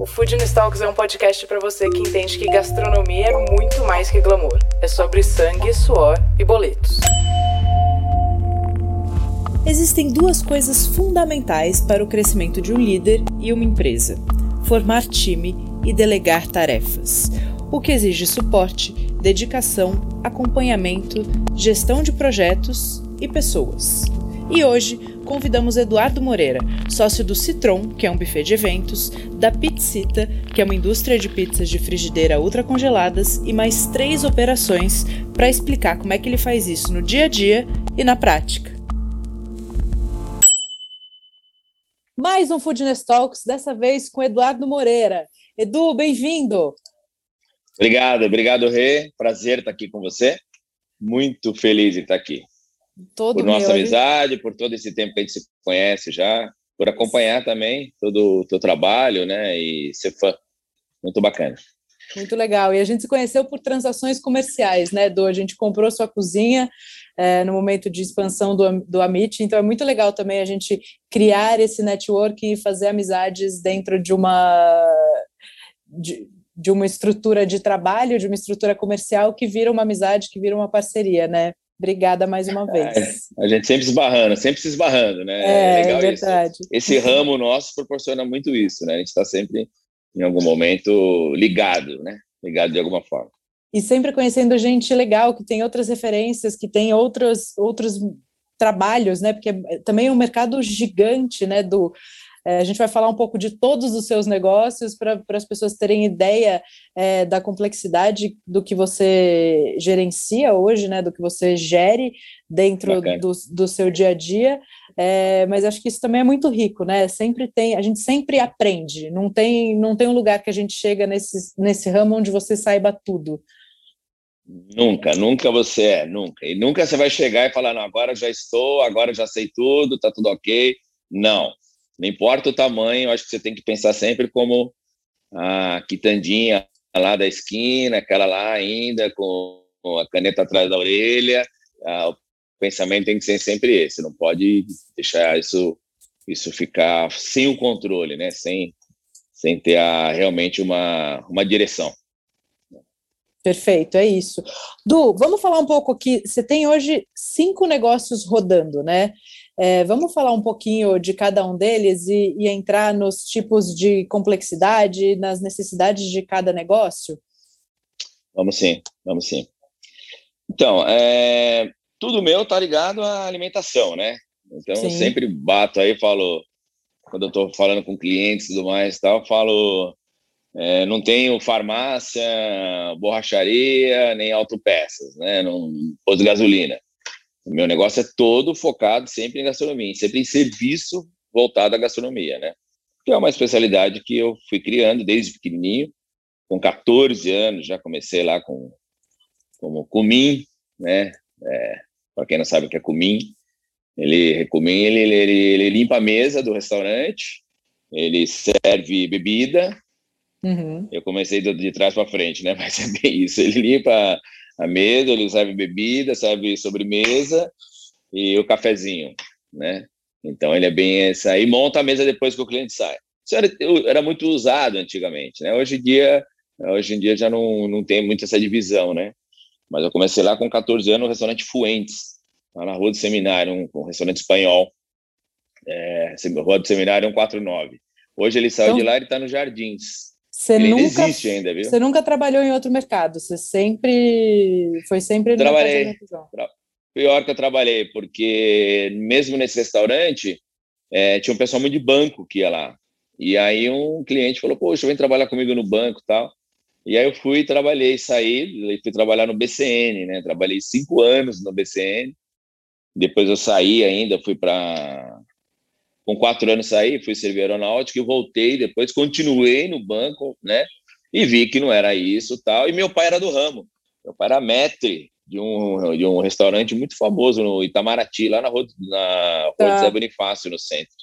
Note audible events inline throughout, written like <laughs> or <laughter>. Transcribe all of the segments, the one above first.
O Food Talks é um podcast para você que entende que gastronomia é muito mais que glamour. É sobre sangue, suor e boletos. Existem duas coisas fundamentais para o crescimento de um líder e uma empresa: formar time e delegar tarefas, o que exige suporte, dedicação, acompanhamento, gestão de projetos e pessoas. E hoje convidamos Eduardo Moreira, sócio do Citron, que é um buffet de eventos, da Pizzita, que é uma indústria de pizzas de frigideira ultracongeladas, e mais três operações para explicar como é que ele faz isso no dia a dia e na prática. Mais um Foodness Talks, dessa vez com Eduardo Moreira. Edu, bem-vindo! Obrigado, obrigado, Rê. Prazer estar aqui com você. Muito feliz de estar aqui. Todo por nossa amizade, por todo esse tempo que a gente se conhece já, por acompanhar também todo o teu trabalho, né? E ser fã. Muito bacana. Muito legal. E a gente se conheceu por transações comerciais, né, Edu? A gente comprou sua cozinha é, no momento de expansão do, do Amit, então é muito legal também a gente criar esse network e fazer amizades dentro de uma. De, de uma estrutura de trabalho, de uma estrutura comercial que vira uma amizade, que vira uma parceria, né? Obrigada mais uma vez. É, a gente sempre esbarrando, sempre se esbarrando, né? É, é legal é verdade. Isso. Esse ramo nosso proporciona muito isso, né? A gente está sempre, em algum momento, ligado, né? Ligado de alguma forma. E sempre conhecendo gente legal, que tem outras referências, que tem outros, outros trabalhos, né? Porque é, também é um mercado gigante, né? Do, é, a gente vai falar um pouco de todos os seus negócios para as pessoas terem ideia é, da complexidade do que você gerencia hoje, né, do que você gere dentro do, do, seu dia a dia. É, mas acho que isso também é muito rico, né? Sempre tem, a gente sempre aprende. Não tem, não tem um lugar que a gente chega nesse, nesse ramo onde você saiba tudo. Nunca, nunca você é, nunca. E nunca você vai chegar e falar, não, agora já estou, agora já sei tudo, tá tudo ok. Não. Não importa o tamanho, acho que você tem que pensar sempre como a quitandinha lá da esquina, aquela lá ainda com a caneta atrás da orelha. o pensamento tem que ser sempre esse, não pode deixar isso isso ficar sem o controle, né? Sem sem ter a, realmente uma uma direção. Perfeito, é isso. Du, vamos falar um pouco aqui. Você tem hoje cinco negócios rodando, né? É, vamos falar um pouquinho de cada um deles e, e, entrar nos tipos de complexidade, nas necessidades de cada negócio? Vamos sim, vamos sim. Então, é, tudo meu tá ligado à alimentação, né? Então, sim. eu sempre bato aí, falo, quando eu estou falando com clientes e tudo mais tal, falo é, não tenho farmácia, borracharia, nem autopeças, né? Não pôs de gasolina. O meu negócio é todo focado sempre em gastronomia, sempre em serviço voltado à gastronomia, né? Que é uma especialidade que eu fui criando desde pequenininho. Com 14 anos já comecei lá com como cumim, né? É, Para quem não sabe o que é cumim, ele cumim ele, ele, ele limpa a mesa do restaurante, ele serve bebida, Uhum. Eu comecei de, de trás para frente, né? <laughs> Mas é bem isso. Ele limpa a mesa, ele serve bebida, serve sobremesa e o cafezinho, né? Então ele é bem essa. E monta a mesa depois que o cliente sai. Isso era, era muito usado antigamente, né? Hoje em dia, hoje em dia já não, não tem muito essa divisão, né? Mas eu comecei lá com 14 anos no restaurante Fuentes, lá na Rua do Seminário, um, um restaurante espanhol. É, Rua do Seminário 149. Hoje ele saiu então, de lá e está nos Jardins. Você Ele nunca, existe ainda, viu? Você nunca trabalhou em outro mercado, você sempre foi sempre trabalhei. Tra pior que eu trabalhei, porque mesmo nesse restaurante é, tinha um pessoal muito de banco que ia lá. E aí um cliente falou: "Poxa, vem trabalhar comigo no banco, tal". E aí eu fui, trabalhei, saí, fui trabalhar no BCN, né? Trabalhei cinco anos no BCN. Depois eu saí ainda, fui para com quatro anos saí, fui servir aeronáutica e voltei. Depois continuei no banco, né? E vi que não era isso tal. E meu pai era do ramo. Meu pai era maître de um, de um restaurante muito famoso no Itamaraty, lá na rua, na rua tá. Zé Bonifácio, no centro.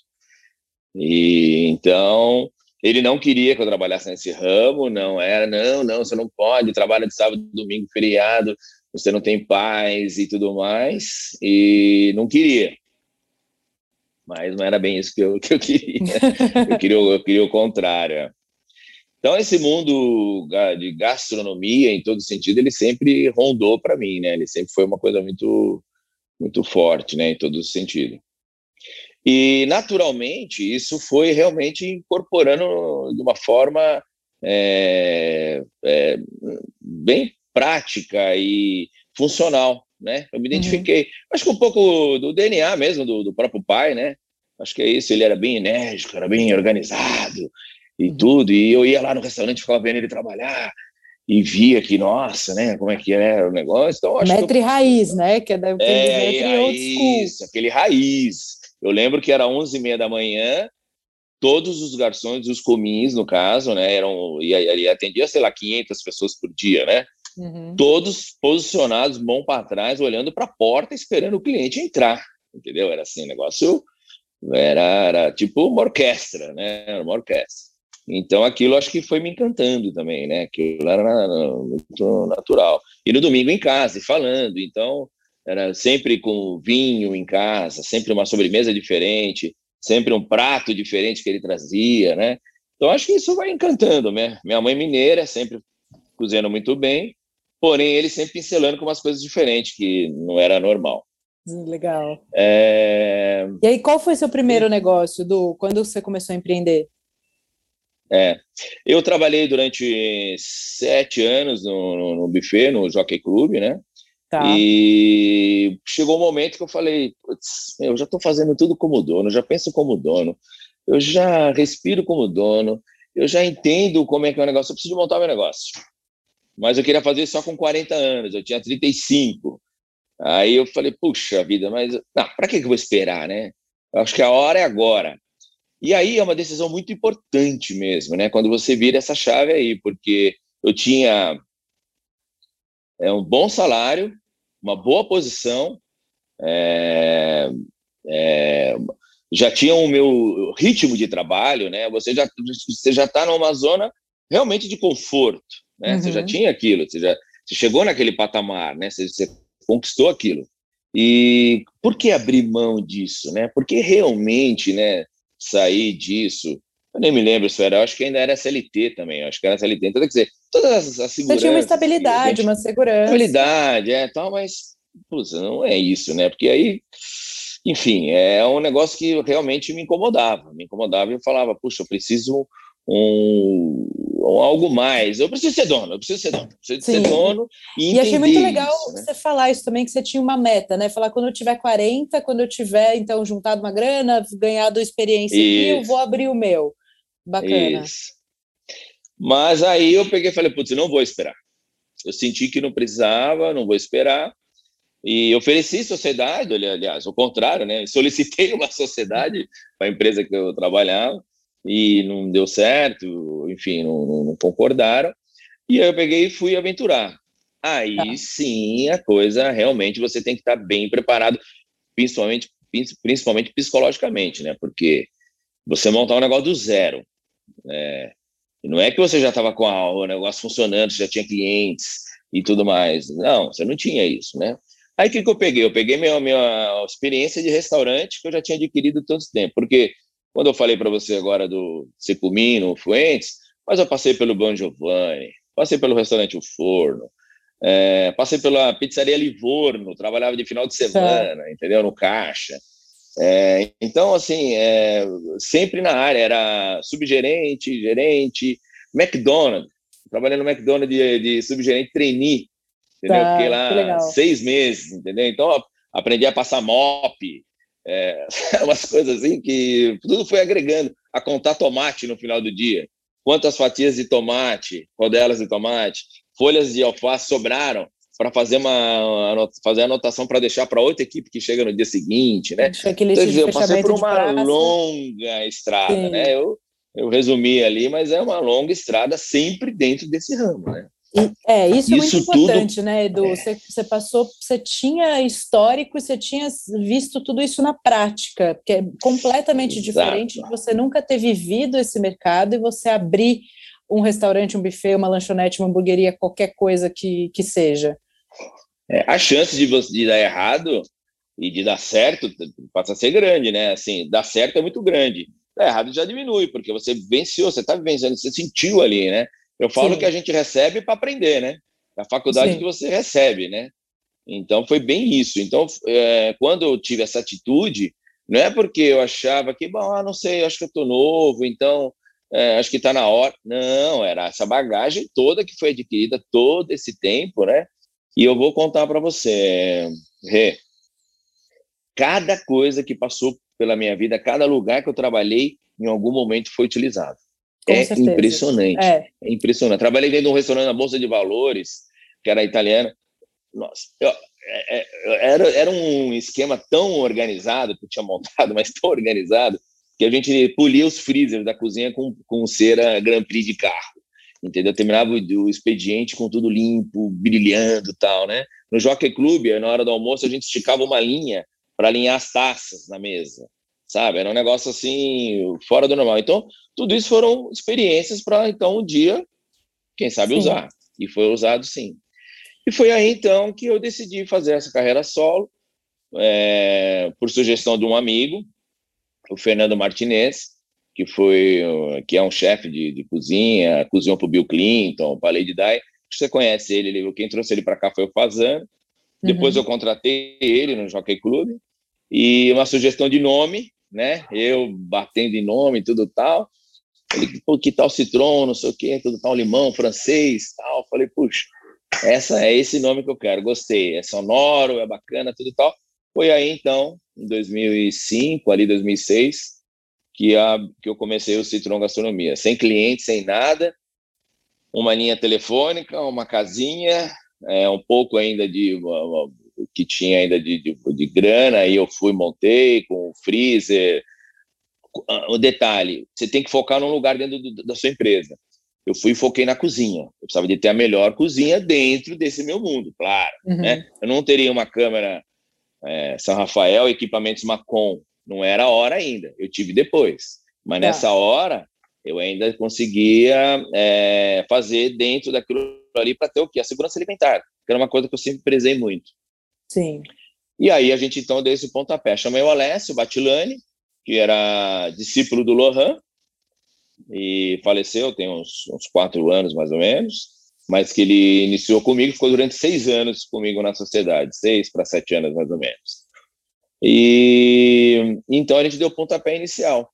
E então ele não queria que eu trabalhasse nesse ramo, não era, não, não, você não pode, trabalha de sábado, domingo, feriado, você não tem paz e tudo mais, e não queria. Mas não era bem isso que eu, que eu queria. eu, queria eu queria o contrário. Então, esse mundo de gastronomia, em todo sentido, ele sempre rondou para mim, né? Ele sempre foi uma coisa muito, muito forte, né? Em todo sentido. E, naturalmente, isso foi realmente incorporando de uma forma é, é, bem prática e funcional, né? Eu me uhum. identifiquei. Uhum. Acho que um pouco do DNA mesmo, do, do próprio pai, né? Acho que é isso. Ele era bem enérgico, era bem organizado, e uhum. tudo. E eu ia lá no restaurante, ficava vendo ele trabalhar e via que, nossa, né, como é que era o negócio. Então, acho metre que eu... raiz, né? Que é daquele é, metre isso, aquele raiz. Eu lembro que era 11 e meia da manhã, todos os garçons, os comins, no caso, né, eram, e, e atendia, sei lá, 500 pessoas por dia, né? Uhum. Todos posicionados, mão para trás, olhando para a porta, esperando o cliente entrar, entendeu? Era assim, negócio era, era tipo uma orquestra, né? Era uma orquestra. Então aquilo acho que foi me encantando também, né? Aquilo era muito natural. E no domingo em casa, e falando, então era sempre com vinho em casa, sempre uma sobremesa diferente, sempre um prato diferente que ele trazia, né? Então acho que isso vai encantando, né? Minha mãe mineira, sempre cozinhando muito bem, porém ele sempre pincelando com umas coisas diferentes que não era normal. Legal. É... E aí, qual foi seu primeiro negócio, do quando você começou a empreender? É, eu trabalhei durante sete anos no, no, no buffet, no Jockey Club, né? Tá. E chegou um momento que eu falei, eu já estou fazendo tudo como dono, já penso como dono, eu já respiro como dono, eu já entendo como é que é o negócio, eu preciso montar meu negócio. Mas eu queria fazer só com 40 anos, eu tinha 35. Aí eu falei, puxa vida, mas não, para que eu vou esperar, né? Eu acho que a hora é agora. E aí é uma decisão muito importante mesmo, né? Quando você vira essa chave aí, porque eu tinha é, um bom salário, uma boa posição, é, é, já tinha o meu ritmo de trabalho, né? Você já você já está numa zona realmente de conforto, né? Uhum. Você já uhum. tinha aquilo, você já você chegou naquele patamar, né? Você, você conquistou aquilo. E por que abrir mão disso, né? Porque realmente, né? Sair disso eu nem me lembro se era, acho que ainda era CLT também, acho que era CLT. Então, quer dizer, todas as, as seguranças... Você tinha uma estabilidade, gente, uma segurança. Estabilidade, é, tal, mas, putz, não é isso, né? Porque aí, enfim, é um negócio que realmente me incomodava, me incomodava e eu falava, puxa, eu preciso um, um, algo mais, eu preciso ser dono, eu preciso ser dono, preciso Sim. ser dono e E achei muito legal isso, né? você falar isso também, que você tinha uma meta, né? Falar, quando eu tiver 40, quando eu tiver, então, juntado uma grana, ganhado experiência aqui, eu vou abrir o meu. Bacana. Isso. Mas aí eu peguei e falei, putz, não vou esperar. Eu senti que não precisava, não vou esperar. E ofereci sociedade, aliás, o contrário, né? Solicitei <laughs> uma sociedade para a empresa que eu trabalhava e não deu certo, enfim, não, não, concordaram. E aí eu peguei e fui aventurar. Aí tá. sim, a coisa realmente você tem que estar bem preparado, principalmente, principalmente psicologicamente, né? Porque você montar um negócio do zero, é, não é que você já estava com a, o negócio funcionando, já tinha clientes e tudo mais. Não, você não tinha isso, né? Aí o que, que eu peguei? Eu peguei minha, minha experiência de restaurante que eu já tinha adquirido esse tempo. Porque quando eu falei para você agora do Secumino, Fuentes, mas eu passei pelo Bon Giovanni, passei pelo restaurante O Forno, é, passei pela pizzaria Livorno, trabalhava de final de semana, entendeu? No caixa. É, então, assim, é, sempre na área, era subgerente, gerente, McDonald's, trabalhando no McDonald's de, de subgerente trainee, entendeu? Tá, Fiquei lá seis meses, entendeu? Então, aprendi a passar mop, é, <laughs> umas coisas assim que tudo foi agregando, a contar tomate no final do dia, quantas fatias de tomate, rodelas de tomate, folhas de alface sobraram, para fazer uma fazer anotação para deixar para outra equipe que chega no dia seguinte, né? Então, eu passei por uma longa estrada, Sim. né? Eu, eu resumi ali, mas é uma longa estrada sempre dentro desse ramo, né? É, isso, isso, é muito importante, tudo... né, Edu? É. Você, você, passou, você tinha histórico, você tinha visto tudo isso na prática, que é completamente Exato. diferente de você nunca ter vivido esse mercado e você abrir um restaurante, um buffet, uma lanchonete, uma hamburgueria, qualquer coisa que, que seja. É, a chance de, você, de dar errado e de dar certo passa a ser grande, né? Assim, dar certo é muito grande. Dar errado já diminui, porque você venceu, você está vencendo, você sentiu ali, né? Eu falo Sim. que a gente recebe para aprender, né? É a faculdade Sim. que você recebe, né? Então foi bem isso. Então, é, quando eu tive essa atitude, não é porque eu achava que, bom, ah, não sei, acho que eu estou novo, então é, acho que está na hora. Não, era essa bagagem toda que foi adquirida todo esse tempo, né? E eu vou contar para você, Rê, cada coisa que passou pela minha vida, cada lugar que eu trabalhei, em algum momento foi utilizado. É certeza. impressionante. É. é. impressionante. Trabalhei dentro de um restaurante na Bolsa de Valores, que era italiana. Nossa, eu, é, é, era, era um esquema tão organizado que eu tinha <laughs> montado, mas tão organizado, que a gente polia os freezers da cozinha com, com cera Grand Prix de carro. Entendeu? terminava o, o expediente com tudo limpo, brilhando tal, né? No Jockey Club, na hora do almoço, a gente esticava uma linha para alinhar as taças na mesa, sabe? Era um negócio assim, fora do normal. Então, tudo isso foram experiências para, então, um dia, quem sabe, sim. usar. E foi usado, sim. E foi aí, então, que eu decidi fazer essa carreira solo, é, por sugestão de um amigo, o Fernando Martinez, que foi que é um chefe de, de cozinha, cozinhou para o Bill Clinton, para Lady Di. Você conhece ele, ele, quem trouxe ele para cá foi o Fazano. Depois uhum. eu contratei ele no Jockey Club e uma sugestão de nome, né? Eu batendo em nome, tudo tal. Ele, pô, que tal citron, não sei o quê, tudo tal, limão, francês, tal. Falei, puxa, essa é esse nome que eu quero, gostei. É sonoro, é bacana, tudo tal. Foi aí, então, em 2005, ali 2006, que, a, que eu comecei o Citron Gastronomia. Sem cliente, sem nada, uma linha telefônica, uma casinha, é, um pouco ainda de que tinha ainda de, de, de grana, aí eu fui, montei com freezer, o ah, detalhe, você tem que focar num lugar dentro do, da sua empresa. Eu fui e foquei na cozinha. Eu precisava de ter a melhor cozinha dentro desse meu mundo, claro. Uhum. Né? Eu não teria uma câmera é, São Rafael, equipamentos Macon. Não era a hora ainda. Eu tive depois. Mas tá. nessa hora, eu ainda conseguia é, fazer dentro daquilo ali para ter o quê? A segurança alimentar, que era uma coisa que eu sempre prezei muito. Sim. E aí a gente então deu esse pontapé. Chamei o Alessio Batilani, que era discípulo do Lohan, e faleceu tem uns, uns quatro anos mais ou menos, mas que ele iniciou comigo, ficou durante seis anos comigo na sociedade, seis para sete anos mais ou menos. E então a gente deu o pontapé inicial.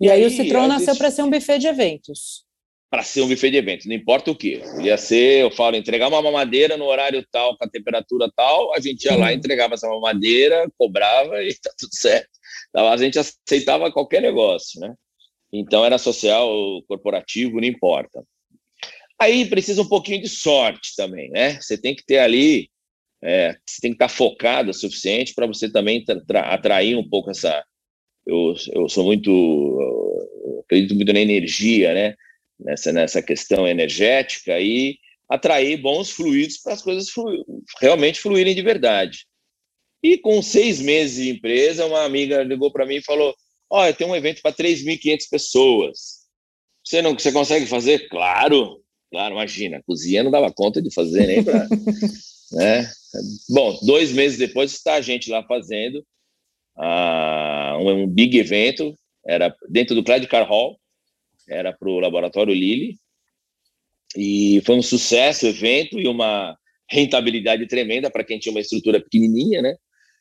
E, e aí, aí, o Citron nasceu para ser um buffet de eventos. Para ser um buffet de eventos, não importa o que. Ia ser, eu falo, entregar uma mamadeira no horário tal, com a temperatura tal, a gente ia lá, entregava essa mamadeira, cobrava e <laughs> tá tudo certo. Então, a gente aceitava qualquer negócio, né? Então era social, corporativo, não importa. Aí precisa um pouquinho de sorte também, né? Você tem que ter ali, é, você tem que estar focado o suficiente para você também atrair um pouco essa. Eu, eu sou muito, eu acredito muito na energia, né? Nessa, nessa questão energética e atrair bons fluidos para as coisas flu, realmente fluírem de verdade. E com seis meses de empresa, uma amiga ligou para mim e falou: Olha, tem um evento para 3.500 pessoas. Você não você consegue fazer? Claro, claro, imagina. A cozinha não dava conta de fazer nem para. <laughs> né? Bom, dois meses depois está a gente lá fazendo uh, um, um, big evento. Era dentro do Clyde Car Hall, era para o Laboratório Lilly. E foi um sucesso o evento e uma rentabilidade tremenda para quem tinha uma estrutura pequenininha, né?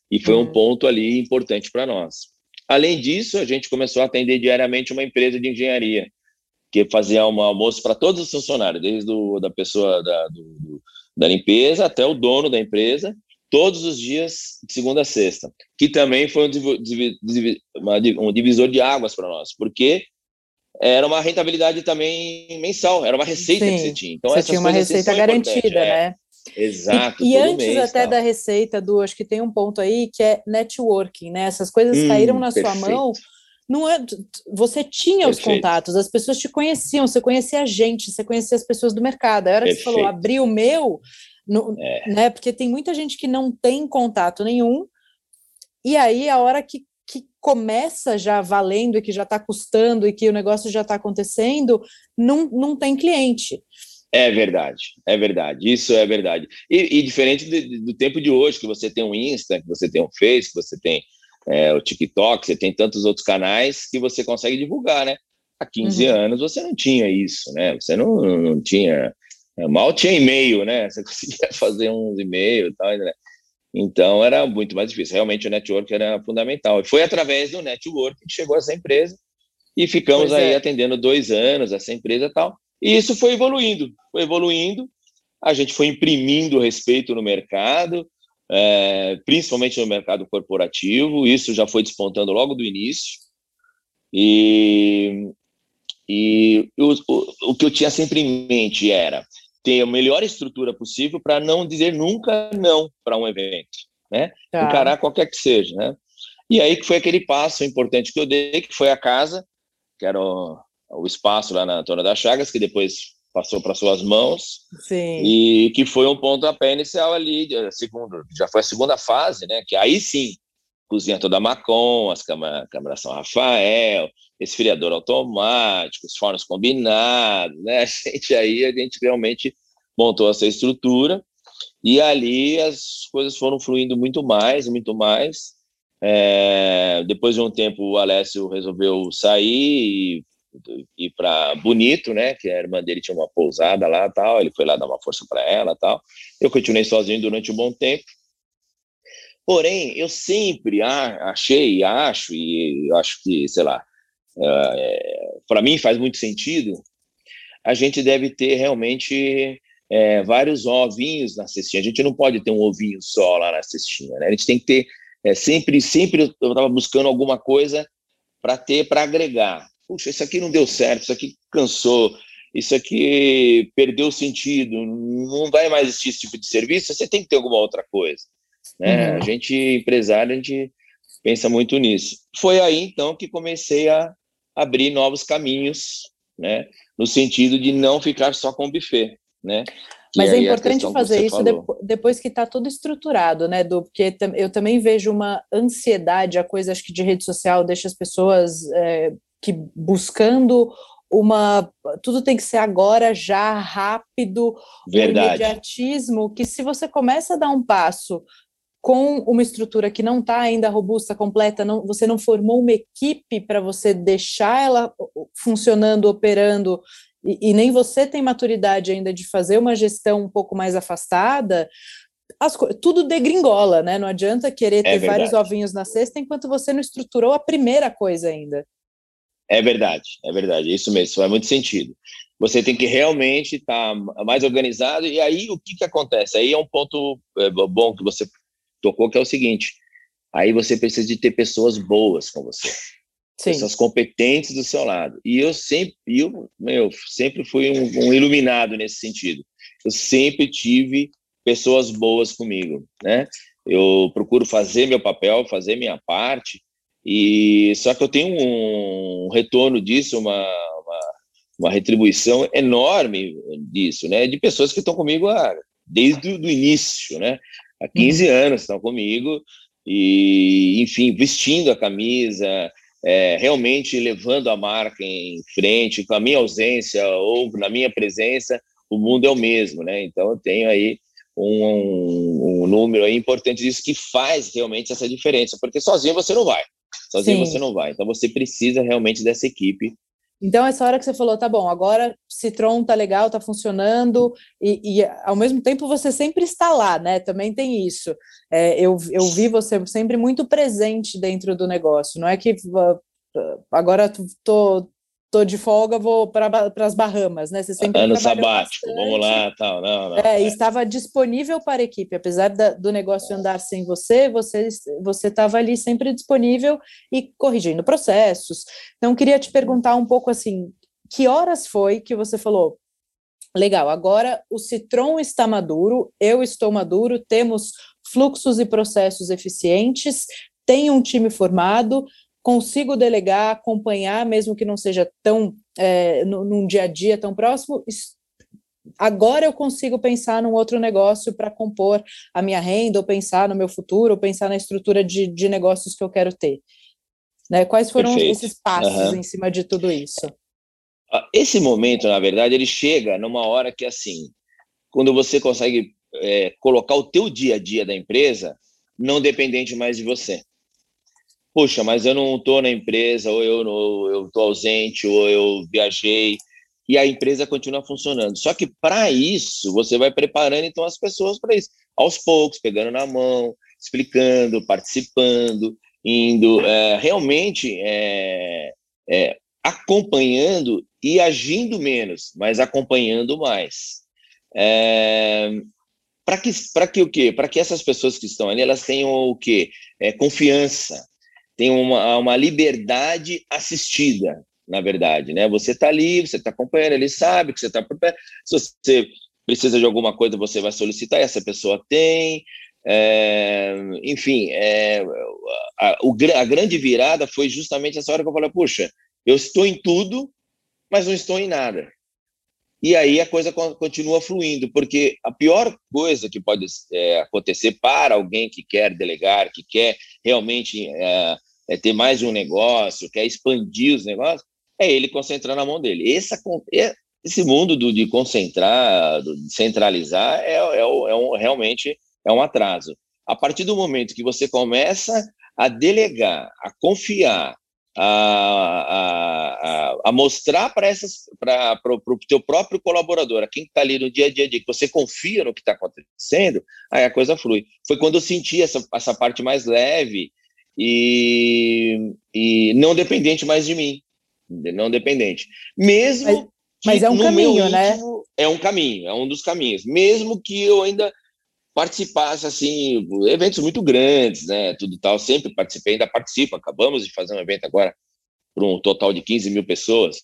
E foi um uhum. ponto ali importante para nós. Além disso, a gente começou a atender diariamente uma empresa de engenharia, que fazia um almoço para todos os funcionários, desde do, da pessoa da, do, da limpeza até o dono da empresa, todos os dias, de segunda a sexta, que também foi um, um divisor de águas para nós, porque era uma rentabilidade também mensal, era uma receita Sim, que você tinha. Então, você tinha uma receita garantida, é. né? Exato. E, e antes mês, até da receita, do acho que tem um ponto aí que é networking, né? Essas coisas hum, caíram na perfeito. sua mão não é, você tinha os contatos, as pessoas te conheciam, você conhecia a gente, você conhecia as pessoas do mercado. A hora Perfeito. que você falou, abrir o meu, no, é. né? Porque tem muita gente que não tem contato nenhum, e aí a hora que começa já valendo e que já está custando e que o negócio já está acontecendo, não, não tem cliente. É verdade, é verdade, isso é verdade. E, e diferente do, do, tempo de hoje, que você tem um Insta, que você tem um Face, que você tem é, o TikTok, você tem tantos outros canais que você consegue divulgar, né? Há 15 uhum. anos você não tinha isso, né? Você não, não tinha, mal tinha e-mail, né? Você <laughs> conseguia fazer uns e-mails e tal, né? Então era muito mais difícil. Realmente o network era fundamental. E foi através do network que chegou essa empresa e ficamos pois aí é. atendendo dois anos essa empresa e tal. E isso foi evoluindo, foi evoluindo. A gente foi imprimindo respeito no mercado, é, principalmente no mercado corporativo. Isso já foi despontando logo do início. E, e o, o, o que eu tinha sempre em mente era ter a melhor estrutura possível para não dizer nunca não para um evento, né? Tá. Encarar qualquer que seja, né? E aí que foi aquele passo importante que eu dei, que foi a casa, que era o, o espaço lá na Tona das Chagas, que depois passou para suas mãos. Sim. E que foi um ponto a pé inicial ali, segundo, já foi a segunda fase, né? Que aí sim, cozinha toda Macon, as câmaras, câmara São Rafael, esfriador automático, os fornos combinados, né? <laughs> A gente aí, a gente realmente montou essa estrutura e ali as coisas foram fluindo muito mais, muito mais. É, depois de um tempo, o Alessio resolveu sair e ir para Bonito, né? Que a irmã dele tinha uma pousada lá, tal. Ele foi lá dar uma força para ela, tal. Eu continuei sozinho durante um bom tempo. Porém, eu sempre achei, e acho, e acho que, sei lá, é, para mim faz muito sentido, a gente deve ter realmente é, vários ovinhos na cestinha. A gente não pode ter um ovinho só lá na cestinha, né? A gente tem que ter é, sempre, sempre eu estava buscando alguma coisa para ter, para agregar. Puxa, isso aqui não deu certo, isso aqui cansou, isso aqui perdeu sentido, não vai mais existir esse tipo de serviço, você tem que ter alguma outra coisa. Né? Uhum. A gente, empresário, a gente pensa muito nisso. Foi aí, então, que comecei a abrir novos caminhos, né? no sentido de não ficar só com o buffet. Né? Mas é importante fazer isso depois que está tudo estruturado, né, do porque eu também vejo uma ansiedade, a coisa acho que de rede social deixa as pessoas é, que buscando uma tudo tem que ser agora já rápido, Verdade. o imediatismo que se você começa a dar um passo com uma estrutura que não está ainda robusta, completa, não, você não formou uma equipe para você deixar ela funcionando, operando, e, e, nem você tem maturidade ainda de fazer uma gestão um pouco mais afastada, as, tudo degringola, né? Não adianta querer é ter verdade. vários ovinhos na cesta enquanto você não estruturou a primeira coisa ainda. É verdade, é verdade, é isso mesmo, faz muito sentido. Você tem que realmente estar tá mais organizado, e aí o que, que acontece? Aí é um ponto é, bom que você tocou, que é o seguinte: aí você precisa de ter pessoas boas com você. Sim. Pessoas competentes do seu lado. E eu sempre, eu, meu, sempre fui um, um iluminado nesse sentido. Eu sempre tive pessoas boas comigo, né? Eu procuro fazer meu papel, fazer minha parte, e só que eu tenho um retorno disso, uma, uma, uma retribuição enorme disso, né? De pessoas que estão comigo desde o início, né? Há 15 uhum. anos estão comigo, e, enfim, vestindo a camisa, é, realmente levando a marca em frente, com a minha ausência ou na minha presença, o mundo é o mesmo, né? Então, eu tenho aí um, um, um número aí importante disso que faz realmente essa diferença, porque sozinho você não vai, sozinho Sim. você não vai. Então, você precisa realmente dessa equipe então, essa hora que você falou, tá bom, agora Citron tá legal, tá funcionando, e, e ao mesmo tempo você sempre está lá, né? Também tem isso. É, eu, eu vi você sempre muito presente dentro do negócio. Não é que agora tô, tô de folga, vou para as Bahamas, né? Você sempre ano sabático, bastante. vamos lá, tal, não, não. É, é. estava disponível para a equipe, apesar da, do negócio andar sem você, você você estava ali sempre disponível e corrigindo processos. Então queria te perguntar um pouco assim, que horas foi que você falou? Legal, agora o Citron está maduro, eu estou maduro, temos fluxos e processos eficientes, tem um time formado, consigo delegar, acompanhar, mesmo que não seja tão é, num dia a dia tão próximo, agora eu consigo pensar num outro negócio para compor a minha renda, ou pensar no meu futuro, ou pensar na estrutura de, de negócios que eu quero ter. Né? Quais foram Perfeito. esses passos uhum. em cima de tudo isso? Ah, esse momento, na verdade, ele chega numa hora que, assim, quando você consegue é, colocar o teu dia a dia da empresa não dependente mais de você. Poxa, mas eu não estou na empresa, ou eu estou ausente, ou eu viajei, e a empresa continua funcionando. Só que para isso, você vai preparando então as pessoas para isso, aos poucos, pegando na mão, explicando, participando, indo é, realmente é, é, acompanhando e agindo menos, mas acompanhando mais. É, para que, para que o quê? Para que essas pessoas que estão ali, elas tenham o quê? É, confiança, tenham uma, uma liberdade assistida, na verdade, né? Você está ali, você está acompanhando, ele sabe que você está por perto. Se você precisa de alguma coisa, você vai solicitar, essa pessoa tem. É, enfim, é, a, a, grande virada foi justamente essa hora que eu falei, puxa, eu estou em tudo, mas não estou em nada. E aí a coisa continua fluindo, porque a pior coisa que pode é, acontecer para alguém que quer delegar, que quer realmente é, é ter mais um negócio, quer expandir os negócios, é ele concentrar na mão dele. Essa, esse mundo do, de concentrar, de centralizar, é, é, é um, realmente é um atraso. A partir do momento que você começa a delegar, a confiar, a, a, a, mostrar para essas para o teu próprio colaborador, a quem está ali no dia a dia, que você confia no que está acontecendo, aí a coisa flui. Foi quando eu senti essa, essa parte mais leve e, e não dependente mais de mim, não dependente. Mesmo mas, mas é um caminho, né? é um caminho, é um dos caminhos. Mesmo que eu ainda participasse assim, eventos muito grandes, né? Tudo tal, sempre participei, ainda participo. Acabamos de fazer um evento agora para um total de 15 mil pessoas.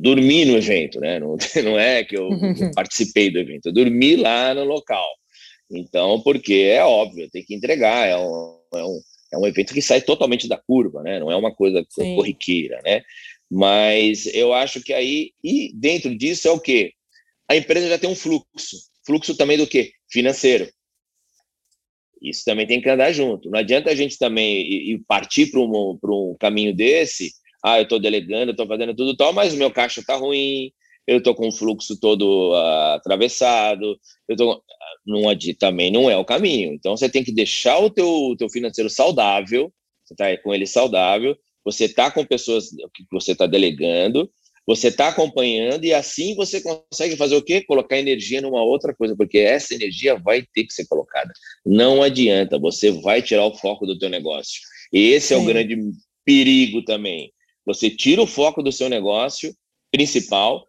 dormi no evento, né? Não, <laughs> não é que eu <laughs> participei do evento, eu dormi lá no local. Então, porque é óbvio, tem que entregar, é um, é um, é um evento que sai totalmente da curva, né? Não é uma coisa Sim. corriqueira, né? Mas eu acho que aí, e dentro disso é o quê? A empresa já tem um fluxo. Fluxo também do quê? Financeiro. Isso também tem que andar junto. Não adianta a gente também ir partir para um, um caminho desse. Ah, eu estou delegando, estou fazendo tudo tal, mas o meu caixa está ruim, eu estou com o fluxo todo uh, atravessado, eu tô, não também não é o caminho. Então você tem que deixar o teu, teu financeiro saudável, você está com ele saudável, você está com pessoas que você está delegando, você está acompanhando e assim você consegue fazer o quê? Colocar energia numa outra coisa, porque essa energia vai ter que ser colocada. Não adianta, você vai tirar o foco do teu negócio. Esse Sim. é o grande perigo também. Você tira o foco do seu negócio principal,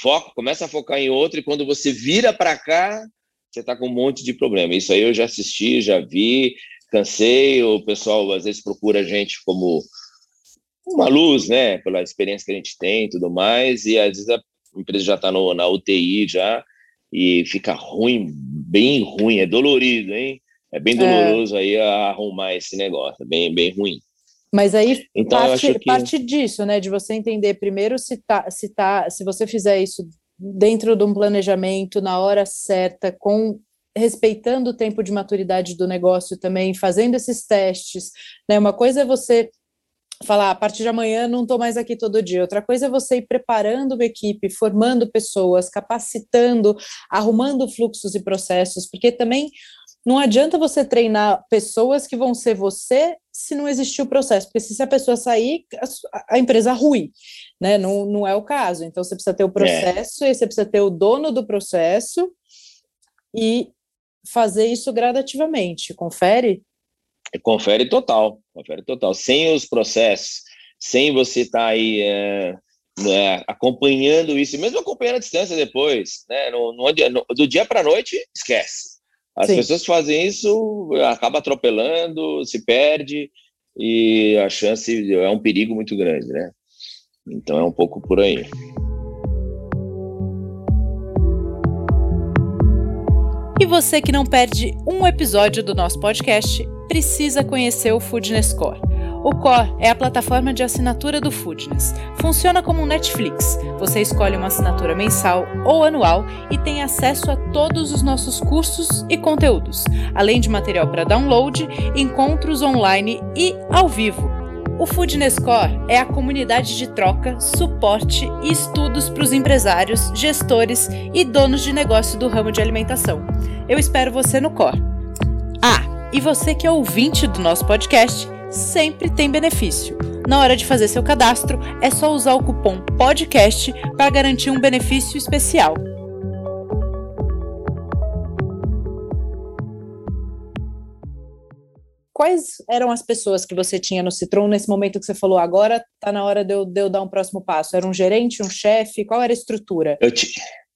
foco, começa a focar em outro e quando você vira para cá, você está com um monte de problema. Isso aí eu já assisti, já vi, cansei. O pessoal às vezes procura a gente como uma luz, né, pela experiência que a gente tem e tudo mais, e às vezes a empresa já está na UTI já, e fica ruim, bem ruim, é dolorido, hein? É bem é. doloroso é. aí arrumar esse negócio, é bem, bem ruim. Mas aí então, parte, que... parte disso, né, de você entender primeiro se tá, se tá, se você fizer isso dentro de um planejamento, na hora certa, com respeitando o tempo de maturidade do negócio também, fazendo esses testes, né? Uma coisa é você falar, a partir de amanhã não estou mais aqui todo dia. Outra coisa é você ir preparando uma equipe, formando pessoas, capacitando, arrumando fluxos e processos, porque também não adianta você treinar pessoas que vão ser você se não existir o processo, porque se a pessoa sair, a, empresa rui, né? Não, não é o caso. Então você precisa ter o é. processo, é. e você precisa ter o dono do processo e fazer isso gradativamente. Confere? Confere total, confere total. Sem os processos, sem você estar tá aí é, é, acompanhando isso, mesmo acompanhando a distância depois, né? No, no, no, do dia para a noite, esquece. As Sim. pessoas fazem isso, acaba atropelando, se perde e a chance é um perigo muito grande, né? Então é um pouco por aí. E você que não perde um episódio do nosso podcast, precisa conhecer o Foodness Core. O Core é a plataforma de assinatura do Foodness. Funciona como um Netflix. Você escolhe uma assinatura mensal ou anual e tem acesso a todos os nossos cursos e conteúdos, além de material para download, encontros online e ao vivo. O Foodness Core é a comunidade de troca, suporte e estudos para os empresários, gestores e donos de negócio do ramo de alimentação. Eu espero você no Core. E você que é ouvinte do nosso podcast, sempre tem benefício. Na hora de fazer seu cadastro, é só usar o cupom PODCAST para garantir um benefício especial. Quais eram as pessoas que você tinha no Citron nesse momento que você falou, agora está na hora de eu, de eu, dar um próximo passo? Era um gerente, um chefe? Qual era a estrutura? Eu,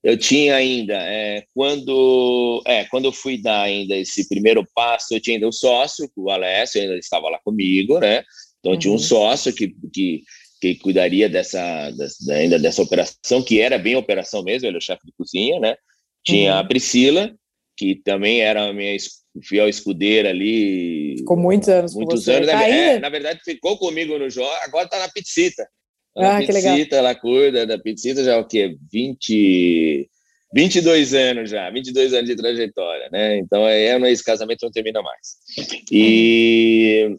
eu tinha ainda, é, quando, é, quando eu fui dar ainda esse primeiro passo, eu tinha ainda um sócio, o Alessio ainda estava lá comigo, né? Então, eu tinha um uhum. sócio que, que, que cuidaria dessa, dessa, ainda dessa operação, que era bem operação mesmo, ele é o chefe de cozinha, né? Tinha uhum. a Priscila, que também era a minha fiel escudeira ali. Ficou muitos anos Muitos anos. Tá é, na verdade, ficou comigo no jogo, agora está na Pizzita. Ah, que legal. ela cuida da Pizzita já o quê? 20, 22 anos já, 22 anos de trajetória, né? Então, é, é esse casamento não termina mais. E,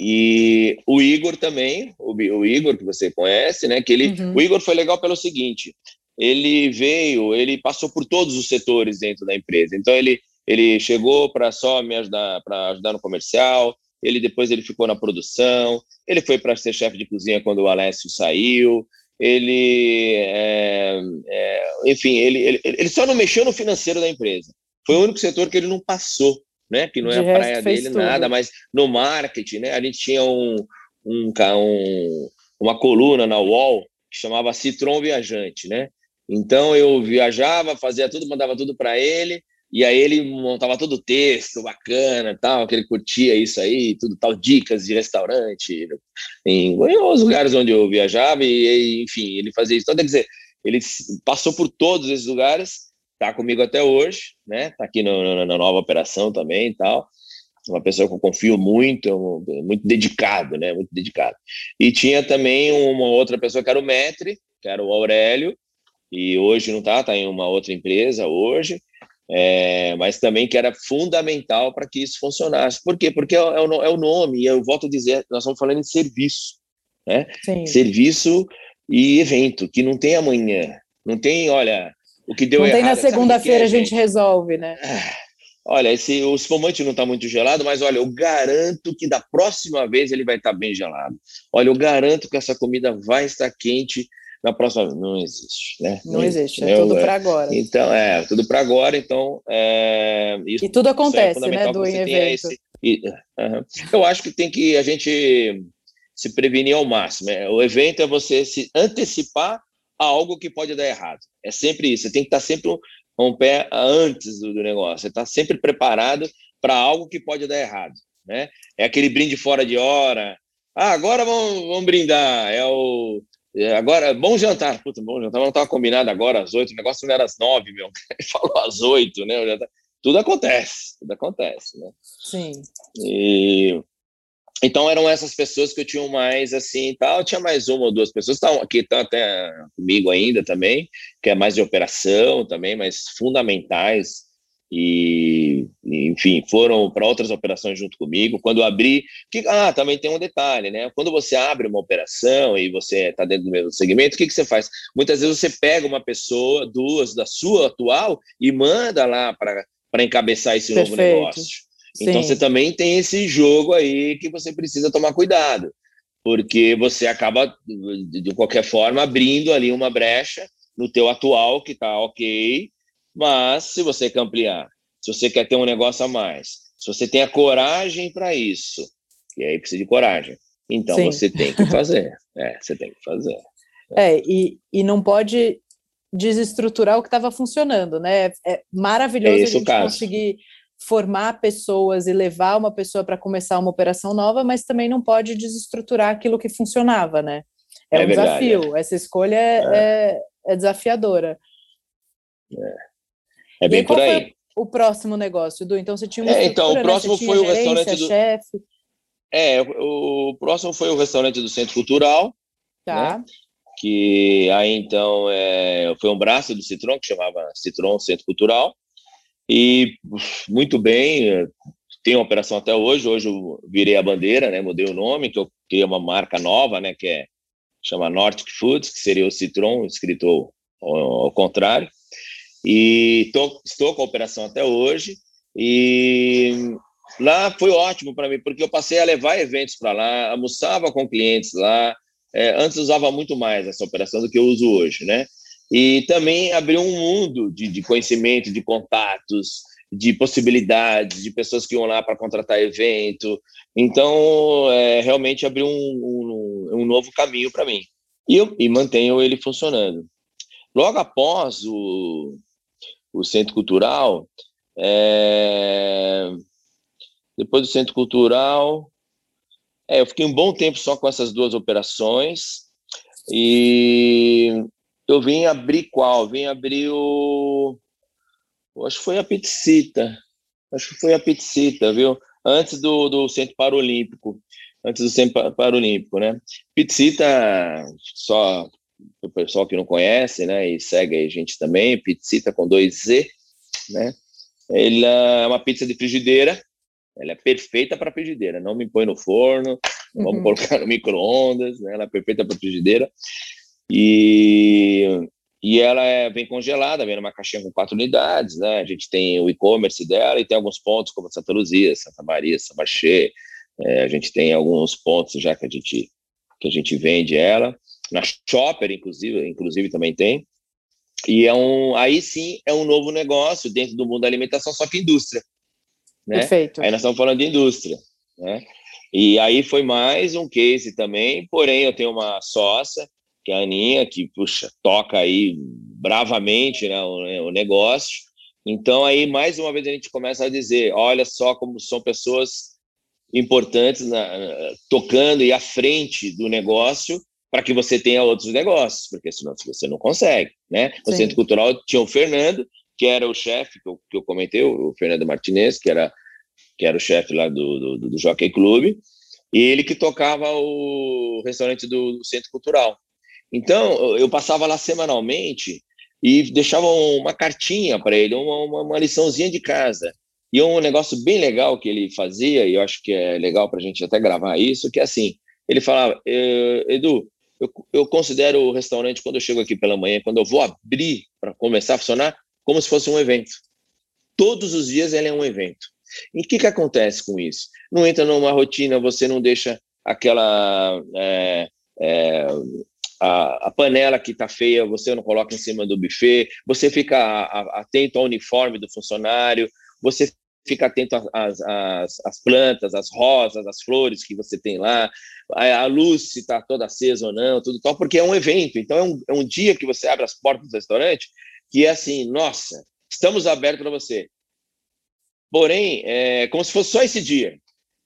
e o Igor também, o, o, Igor que você conhece, né? Que ele, uhum. O Igor foi legal pelo seguinte, ele veio, ele passou por todos os setores dentro da empresa. Então, ele, ele chegou para só me ajudar, para ajudar no comercial, ele depois ele ficou na produção, ele foi para ser chefe de cozinha quando o Alessio saiu, ele, é, é, enfim, ele, ele, ele só não mexeu no financeiro da empresa. Foi o único setor que ele não passou, né? Que não é a praia dele tudo. nada, mas no marketing, né? A gente tinha um, um, um uma coluna na UOL que chamava Citron Viajante, né? Então eu viajava, fazia tudo, mandava tudo para ele e aí ele montava todo o texto bacana, tal, que ele curtia isso aí, tudo tal, dicas de restaurante, em, em os lugares onde eu viajava, e, enfim, ele fazia isso. Então, quer dizer, ele passou por todos esses lugares, tá comigo até hoje, né? Tá aqui no, no, na nova operação também tal. Uma pessoa que eu confio muito, muito dedicado, né? Muito dedicado. E tinha também uma outra pessoa que era o Metre, que era o Aurélio, e hoje não tá, tá em uma outra empresa hoje é, mas também que era fundamental para que isso funcionasse. Por quê? Porque é, é, o, é o nome, e eu volto a dizer, nós estamos falando de serviço, né? Sim. Serviço e evento, que não tem amanhã, não tem, olha, o que deu não errado. Não tem na segunda-feira a gente resolve, né? Ah, olha, esse, o espumante não está muito gelado, mas olha, eu garanto que da próxima vez ele vai estar tá bem gelado. Olha, eu garanto que essa comida vai estar quente na próxima não existe, né? Não, não existe, é tudo para agora. Então, é, tudo para agora, então é, isso, e tudo é acontece, é né, do evento. Esse, e, uh, eu acho que tem que a gente se prevenir ao máximo. Né? O evento é você se antecipar a algo que pode dar errado. É sempre isso. Você tem que estar sempre um pé antes do, do negócio. Você está sempre preparado para algo que pode dar errado, né? É aquele brinde fora de hora. Ah, agora vamos, vamos brindar. É o é, agora, bom jantar. Puta, bom jantar. Não estava combinado agora às oito. O negócio não era às nove, meu. <laughs> Ele falou às oito, né? Tudo acontece. Tudo acontece, né? Sim. E... Então eram essas pessoas que eu tinha mais assim tal. Tinha mais uma ou duas pessoas que estão até comigo ainda também, que é mais de operação também, mas fundamentais e, enfim, foram para outras operações junto comigo. Quando eu abri, que, ah, também tem um detalhe, né? Quando você abre uma operação e você está dentro do mesmo segmento, o que, que você faz? Muitas vezes você pega uma pessoa, duas da sua atual e manda lá para encabeçar esse Perfeito. novo negócio. Então você também tem esse jogo aí que você precisa tomar cuidado, porque você acaba, de qualquer forma, abrindo ali uma brecha no teu atual que está ok, mas se você quer ampliar, se você quer ter um negócio a mais, se você tem a coragem para isso, e aí precisa de coragem, então Sim. você tem que fazer. <laughs> é, você tem que fazer. É, e, e não pode desestruturar o que estava funcionando, né? É maravilhoso é a gente conseguir formar pessoas e levar uma pessoa para começar uma operação nova, mas também não pode desestruturar aquilo que funcionava, né? É, é um verdade, desafio. É. Essa escolha é, é. é desafiadora. É. É bem por aí. o próximo negócio, Edu? Então você tinha uma é, Então, o próximo né? foi o restaurante do. Chefe. É, o próximo foi o restaurante do Centro Cultural. Tá. Né? Que aí então é, foi um braço do Citron, que chamava Citron Centro Cultural. E muito bem, tem uma operação até hoje. Hoje eu virei a bandeira, né? Mudei o nome, que eu criei uma marca nova, né? Que é chama Nordic Foods, que seria o Citron, escrito ao, ao contrário. E tô, estou com a operação até hoje. E lá foi ótimo para mim, porque eu passei a levar eventos para lá, almoçava com clientes lá. É, antes usava muito mais essa operação do que eu uso hoje, né? E também abriu um mundo de, de conhecimento, de contatos, de possibilidades, de pessoas que iam lá para contratar evento. Então, é, realmente abriu um, um, um novo caminho para mim. E, eu, e mantenho ele funcionando. Logo após o, o Centro Cultural, é, depois do Centro Cultural, é, eu fiquei um bom tempo só com essas duas operações. E eu vim abrir qual? Vim abrir o acho que foi a Pizzita. Acho que foi a Pizzita, viu? Antes do, do Centro Paralímpico. Antes do Centro Paralímpico, né? Pizzita, só o pessoal que não conhece, né? E segue a gente também, Pizzita com dois Z, né? Ela é uma pizza de frigideira. Ela é perfeita para frigideira. Não me põe no forno, não vamos uhum. colocar no <laughs> micro-ondas, né? Ela é perfeita para frigideira. E e ela é, vem congelada, vem numa caixinha com quatro unidades, né? A gente tem o e-commerce dela e tem alguns pontos como Santa Luzia, Santa Maria, São Marché. É, a gente tem alguns pontos já que a gente que a gente vende ela. Na Shopper, inclusive, inclusive também tem. E é um, aí sim é um novo negócio dentro do mundo da alimentação, só que indústria. Né? Perfeito. Aí nós estamos falando de indústria. Né? E aí foi mais um case também, porém eu tenho uma sócia que é a Aninha, que, puxa, toca aí bravamente né, o, o negócio. Então, aí, mais uma vez, a gente começa a dizer: olha só como são pessoas importantes na, tocando e à frente do negócio para que você tenha outros negócios, porque senão você não consegue, né? No Centro Cultural tinha o Fernando, que era o chefe que eu, que eu comentei, o Fernando Martinez, que era, que era o chefe lá do, do, do Jockey Clube, e ele que tocava o restaurante do, do Centro Cultural. Então, eu passava lá semanalmente e deixava uma cartinha para ele, uma, uma, uma, liçãozinha de casa. E um negócio bem legal que ele fazia, e eu acho que é legal para a gente até gravar isso, que é assim, ele falava, Edu, eu, eu considero o restaurante, quando eu chego aqui pela manhã, quando eu vou abrir para começar a funcionar, como se fosse um evento. Todos os dias ele é um evento. E o que, que acontece com isso? Não entra numa rotina, você não deixa aquela é, é, a, a panela que está feia você não coloca em cima do buffet, você fica a, a, atento ao uniforme do funcionário, você fica atento às, às, às, plantas, às rosas, às flores que você tem lá, a, a luz se está toda acesa ou não, tudo tal, porque é um evento, então é um, é um dia que você abre as portas do restaurante que é assim, nossa, estamos abertos para você. Porém, é como se fosse só esse dia.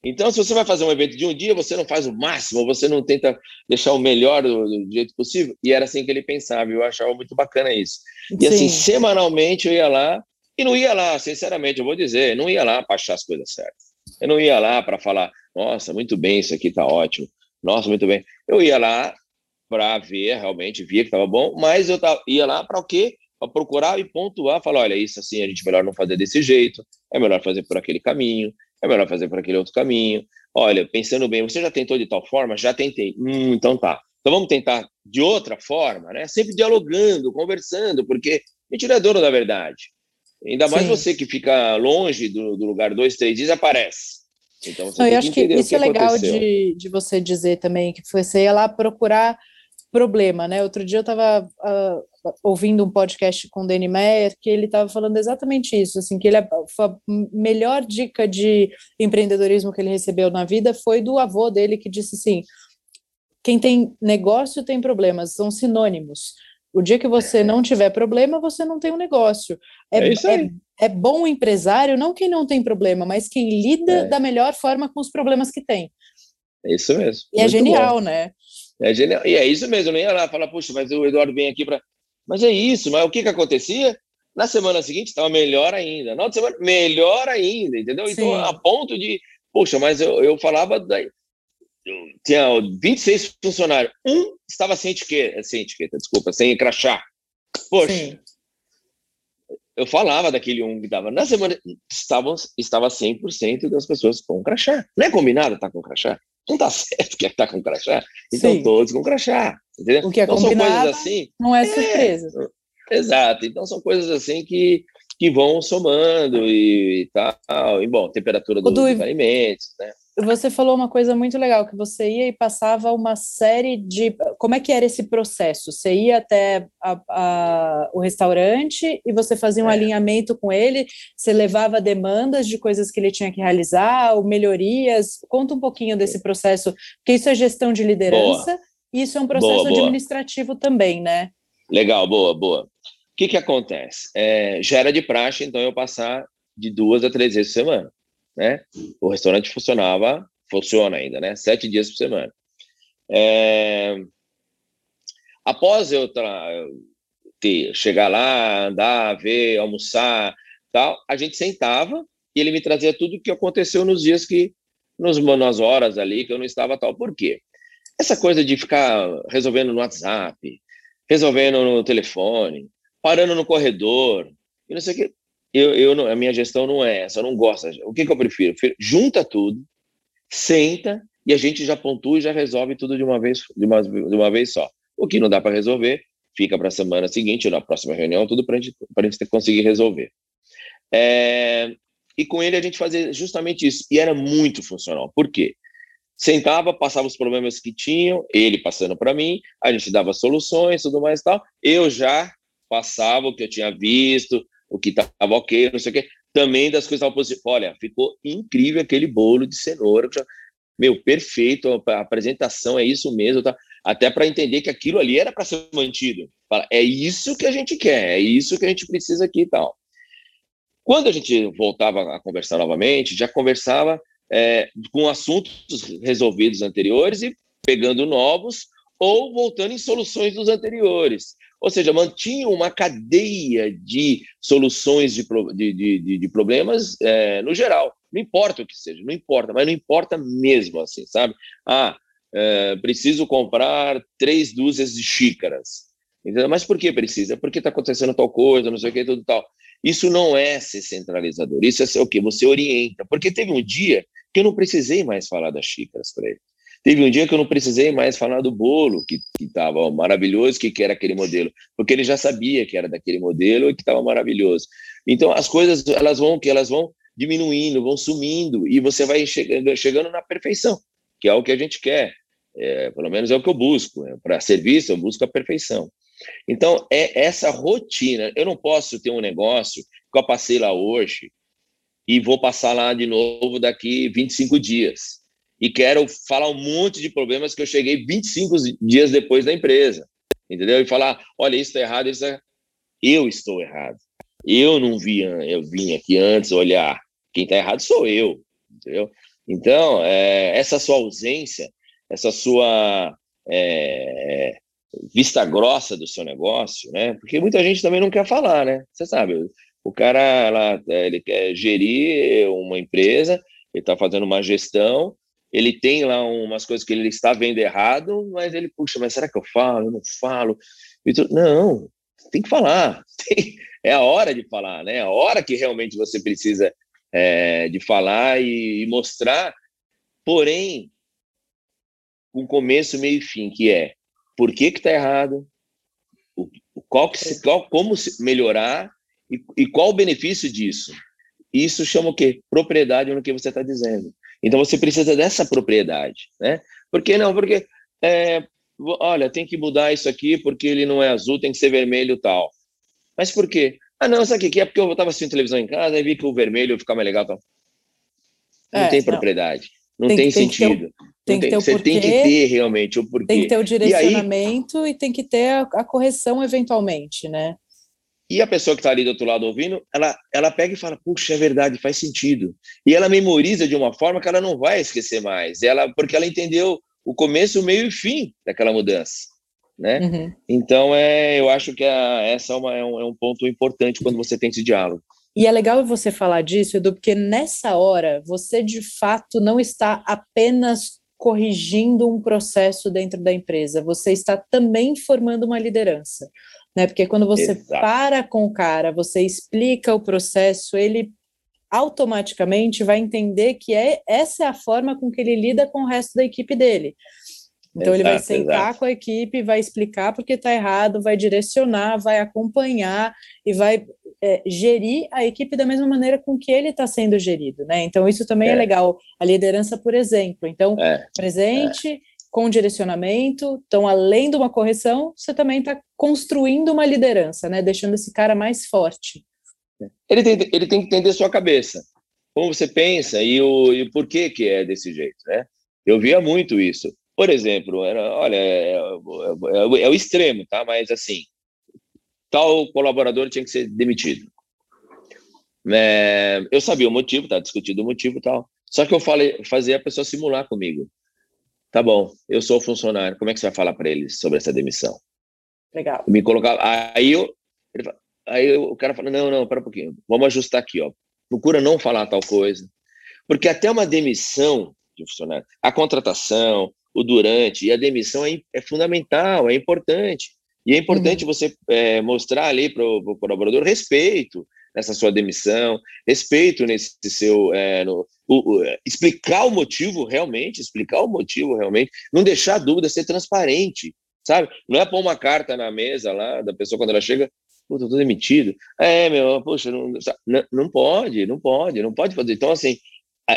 Então, se você vai fazer um evento de um dia, você não faz o máximo, você não tenta deixar o melhor do, do jeito possível. E era assim que ele pensava, eu achava muito bacana isso. E assim, Sim. assim, semanalmente eu ia lá, e não ia lá, sinceramente, eu vou dizer, não ia lá para achar as coisas certas. Eu não ia lá para falar, nossa, muito bem, isso aqui está ótimo, nossa, muito bem. Eu ia lá para ver, realmente, via que estava bom, mas eu tava, ia lá para o quê? Para procurar e pontuar, falar, olha, isso assim, a gente melhor não fazer desse jeito, é melhor fazer por aquele caminho, é melhor fazer por aquele outro caminho. Olha, pensando bem, você já tentou de tal forma? Já tentei. Hum, então tá. Então vamos tentar de outra forma, né? Sempre dialogando, conversando, porque mentira é dono da verdade. Ainda mais Sim. você que fica longe do, do, lugar dois, três dias, aparece. Então você Não, eu acho que, isso que é legal de, de você dizer também, que você ia lá procurar problema, né? Outro dia eu estava uh, ah, ouvindo um podcast com o Danny Meyer, que ele estava falando exatamente isso, assim, que ele, a melhor dica de empreendedorismo que ele recebeu na vida foi do avô dele, que disse assim, quem tem negócio tem problemas, são sinônimos. O dia que você não tiver problema, você não tem um negócio. É, é, é, é bom empresário, não quem não tem problema, mas quem lida é. da melhor forma com os problemas que tem. É isso mesmo. E é genial, bom. né? É genial. E é isso mesmo, eu não ia lá falar, puxa, mas o Eduardo vem aqui para mas é isso, mas o que que acontecia? Na semana seguinte estava melhor ainda, na outra semana melhor ainda, entendeu? Então, Sim. Então, a ponto de, poxa, mas eu, eu falava, da, tinha 26 funcionários, um estava sem etiqueta, sem etiqueta, desculpa, sem crachá. Poxa, Sim. eu falava daquele um que estava na semana, estavam, estava 100% das pessoas com crachá. Não é combinado estar tá com crachá? Não está <laughs> certo que está com crachá, então Sim. todos com crachá. Entendeu? O que é então, combinado são coisas assim, não é, é surpresa. É, exato, então são coisas assim que, que vão somando e, e tal. E, bom, temperatura dos do... alimentos, né? Você falou uma coisa muito legal, que você ia e passava uma série de. Como é que era esse processo? Você ia até a, a, o restaurante e você fazia um é. alinhamento com ele, você levava demandas de coisas que ele tinha que realizar, ou melhorias. Conta um pouquinho desse processo, porque isso é gestão de liderança boa. e isso é um processo boa, boa. administrativo também, né? Legal, boa, boa. O que, que acontece? É, já era de praxe, então, eu passar de duas a três vezes por semana né? O restaurante funcionava, funciona ainda, né? Sete dias por semana. É... Após eu ter, chegar lá, andar, ver, almoçar, tal, a gente sentava e ele me trazia tudo o que aconteceu nos dias que, nos, nas horas ali que eu não estava tal. Por quê? Essa coisa de ficar resolvendo no WhatsApp, resolvendo no telefone, parando no corredor, e não sei o que eu, eu a minha gestão não é essa, eu não gosto. O que, que eu prefiro? Junta tudo, senta e a gente já pontua e já resolve tudo de uma vez, de uma, de uma vez só. O que não dá para resolver, fica para a semana seguinte, ou na próxima reunião, tudo para gente, a gente conseguir resolver. É, e com ele a gente fazia justamente isso, e era muito funcional. Por quê? Sentava, passava os problemas que tinham, ele passando para mim, a gente dava soluções, tudo mais e tal. Eu já passava o que eu tinha visto, o que estava ok, não sei o quê. Também das coisas estavam positivas. Olha, ficou incrível aquele bolo de cenoura. Meu, perfeito, a apresentação é isso mesmo, tá? Até para entender que aquilo ali era para ser mantido. É isso que a gente quer, é isso que a gente precisa aqui e tal. Quando a gente voltava a conversar novamente, já conversava é, com assuntos resolvidos anteriores e pegando novos ou voltando em soluções dos anteriores. Ou seja, mantinha uma cadeia de soluções de, de, de, de problemas é, no geral. Não importa o que seja, não importa, mas não importa mesmo assim, sabe? Ah, é, preciso comprar três dúzias de xícaras. Mas por que precisa? Porque está acontecendo tal coisa, não sei o que, tudo tal. Isso não é ser centralizador, isso é ser o quê? Você orienta. Porque teve um dia que eu não precisei mais falar das xícaras para ele. Teve um dia que eu não precisei mais falar do bolo, que estava maravilhoso, que, que era aquele modelo, porque ele já sabia que era daquele modelo e que estava maravilhoso. Então, as coisas, elas vão, que elas vão diminuindo, vão sumindo, e você vai chegando, chegando na perfeição, que é o que a gente quer. É, pelo menos é o que eu busco. É, Para serviço, eu busco a perfeição. Então, é essa rotina. Eu não posso ter um negócio que eu passei lá hoje e vou passar lá de novo daqui 25 dias e quero falar um monte de problemas que eu cheguei 25 dias depois da empresa, entendeu? E falar, olha, isso está errado, isso é... eu estou errado. Eu não vi, eu vim aqui antes olhar. Quem está errado sou eu, entendeu? Então, é, essa sua ausência, essa sua é, vista grossa do seu negócio, né? Porque muita gente também não quer falar, né? Você sabe, o cara ela, ele quer gerir uma empresa, ele está fazendo uma gestão, ele tem lá umas coisas que ele está vendo errado, mas ele, puxa, mas será que eu falo? Eu não falo? Não, tem que falar. <laughs> Tem, é a hora de falar, né? É a hora que realmente você precisa é, de falar e, e, mostrar, porém, um começo, meio e fim, que é por que que está errado, o, qual que se, qual, como se melhorar e, e qual o benefício disso. Isso chama o quê? Propriedade no que você está dizendo. Então você precisa dessa propriedade, né? Por que não? Porque, é, olha, tem que mudar isso aqui porque ele não é azul, tem que ser vermelho tal. Mas por quê? Ah, não, sabe o que é? Porque eu estava assistindo televisão em casa e vi que o vermelho fica mais legal. Tal. Não é, tem propriedade, não, não tem, tem, sentido. Tem que ter, tem, você porquê, tem que ter realmente o porquê. Tem que ter o direcionamento e, aí, e tem que ter a, a correção eventualmente, né? E a pessoa que está ali do outro lado ouvindo, ela, ela pega e fala, puxa, é verdade, faz sentido. E ela memoriza de uma forma que ela não vai esquecer mais, ela, porque ela entendeu o começo, o meio e o fim daquela mudança. Né? Uhum. Então, é, eu acho que a, essa é, uma, é, um, é um ponto importante quando você tem esse diálogo. E é legal você falar disso, Edu, porque nessa hora você de fato não está apenas corrigindo um processo dentro da empresa, você está também formando uma liderança. Né? Porque quando você Exato. para com o cara, você explica o processo, ele automaticamente vai entender que é, essa é a forma com que ele lida com o resto da equipe dele. Então exato, ele vai sentar exato. com a equipe, vai explicar porque está errado, vai direcionar, vai acompanhar e vai é, gerir a equipe da mesma maneira com que ele está sendo gerido, né? Então isso também é. é. legal. A liderança, por exemplo. Então é. presente, é. Com direcionamento. Então além de uma correção, você também está construindo uma liderança, né? Deixando esse cara mais forte. Ele tem, ele tem que entender sua cabeça, como você pensa e o, e porquê que é desse jeito, né? Eu via muito isso. Por exemplo, era, olha, é, é, é, é o extremo, tá? Mas assim, tal colaborador tinha que ser demitido. É, eu sabia o motivo, tá discutindo o motivo e tal. Só que eu falei, fazia a pessoa simular comigo. Tá bom, eu sou funcionário, como é que você vai falar para eles sobre essa demissão? Legal. Me colocava, aí eu, aí o cara fala, não, não, para um pouquinho, vamos ajustar aqui, ó. Procura não falar tal coisa. Porque até uma demissão de funcionário, a contratação, o durante e a demissão é, é fundamental, é importante. E é importante uhum. você é, mostrar ali para o colaborador respeito nessa sua demissão, respeito nesse seu. É, no, o, o, explicar o motivo realmente, explicar o motivo realmente, não deixar dúvida, ser transparente, sabe? Não é pôr uma carta na mesa lá da pessoa quando ela chega, puta, eu tô demitido. É, meu, poxa, não, não, não pode, não pode, não pode fazer. Então, assim,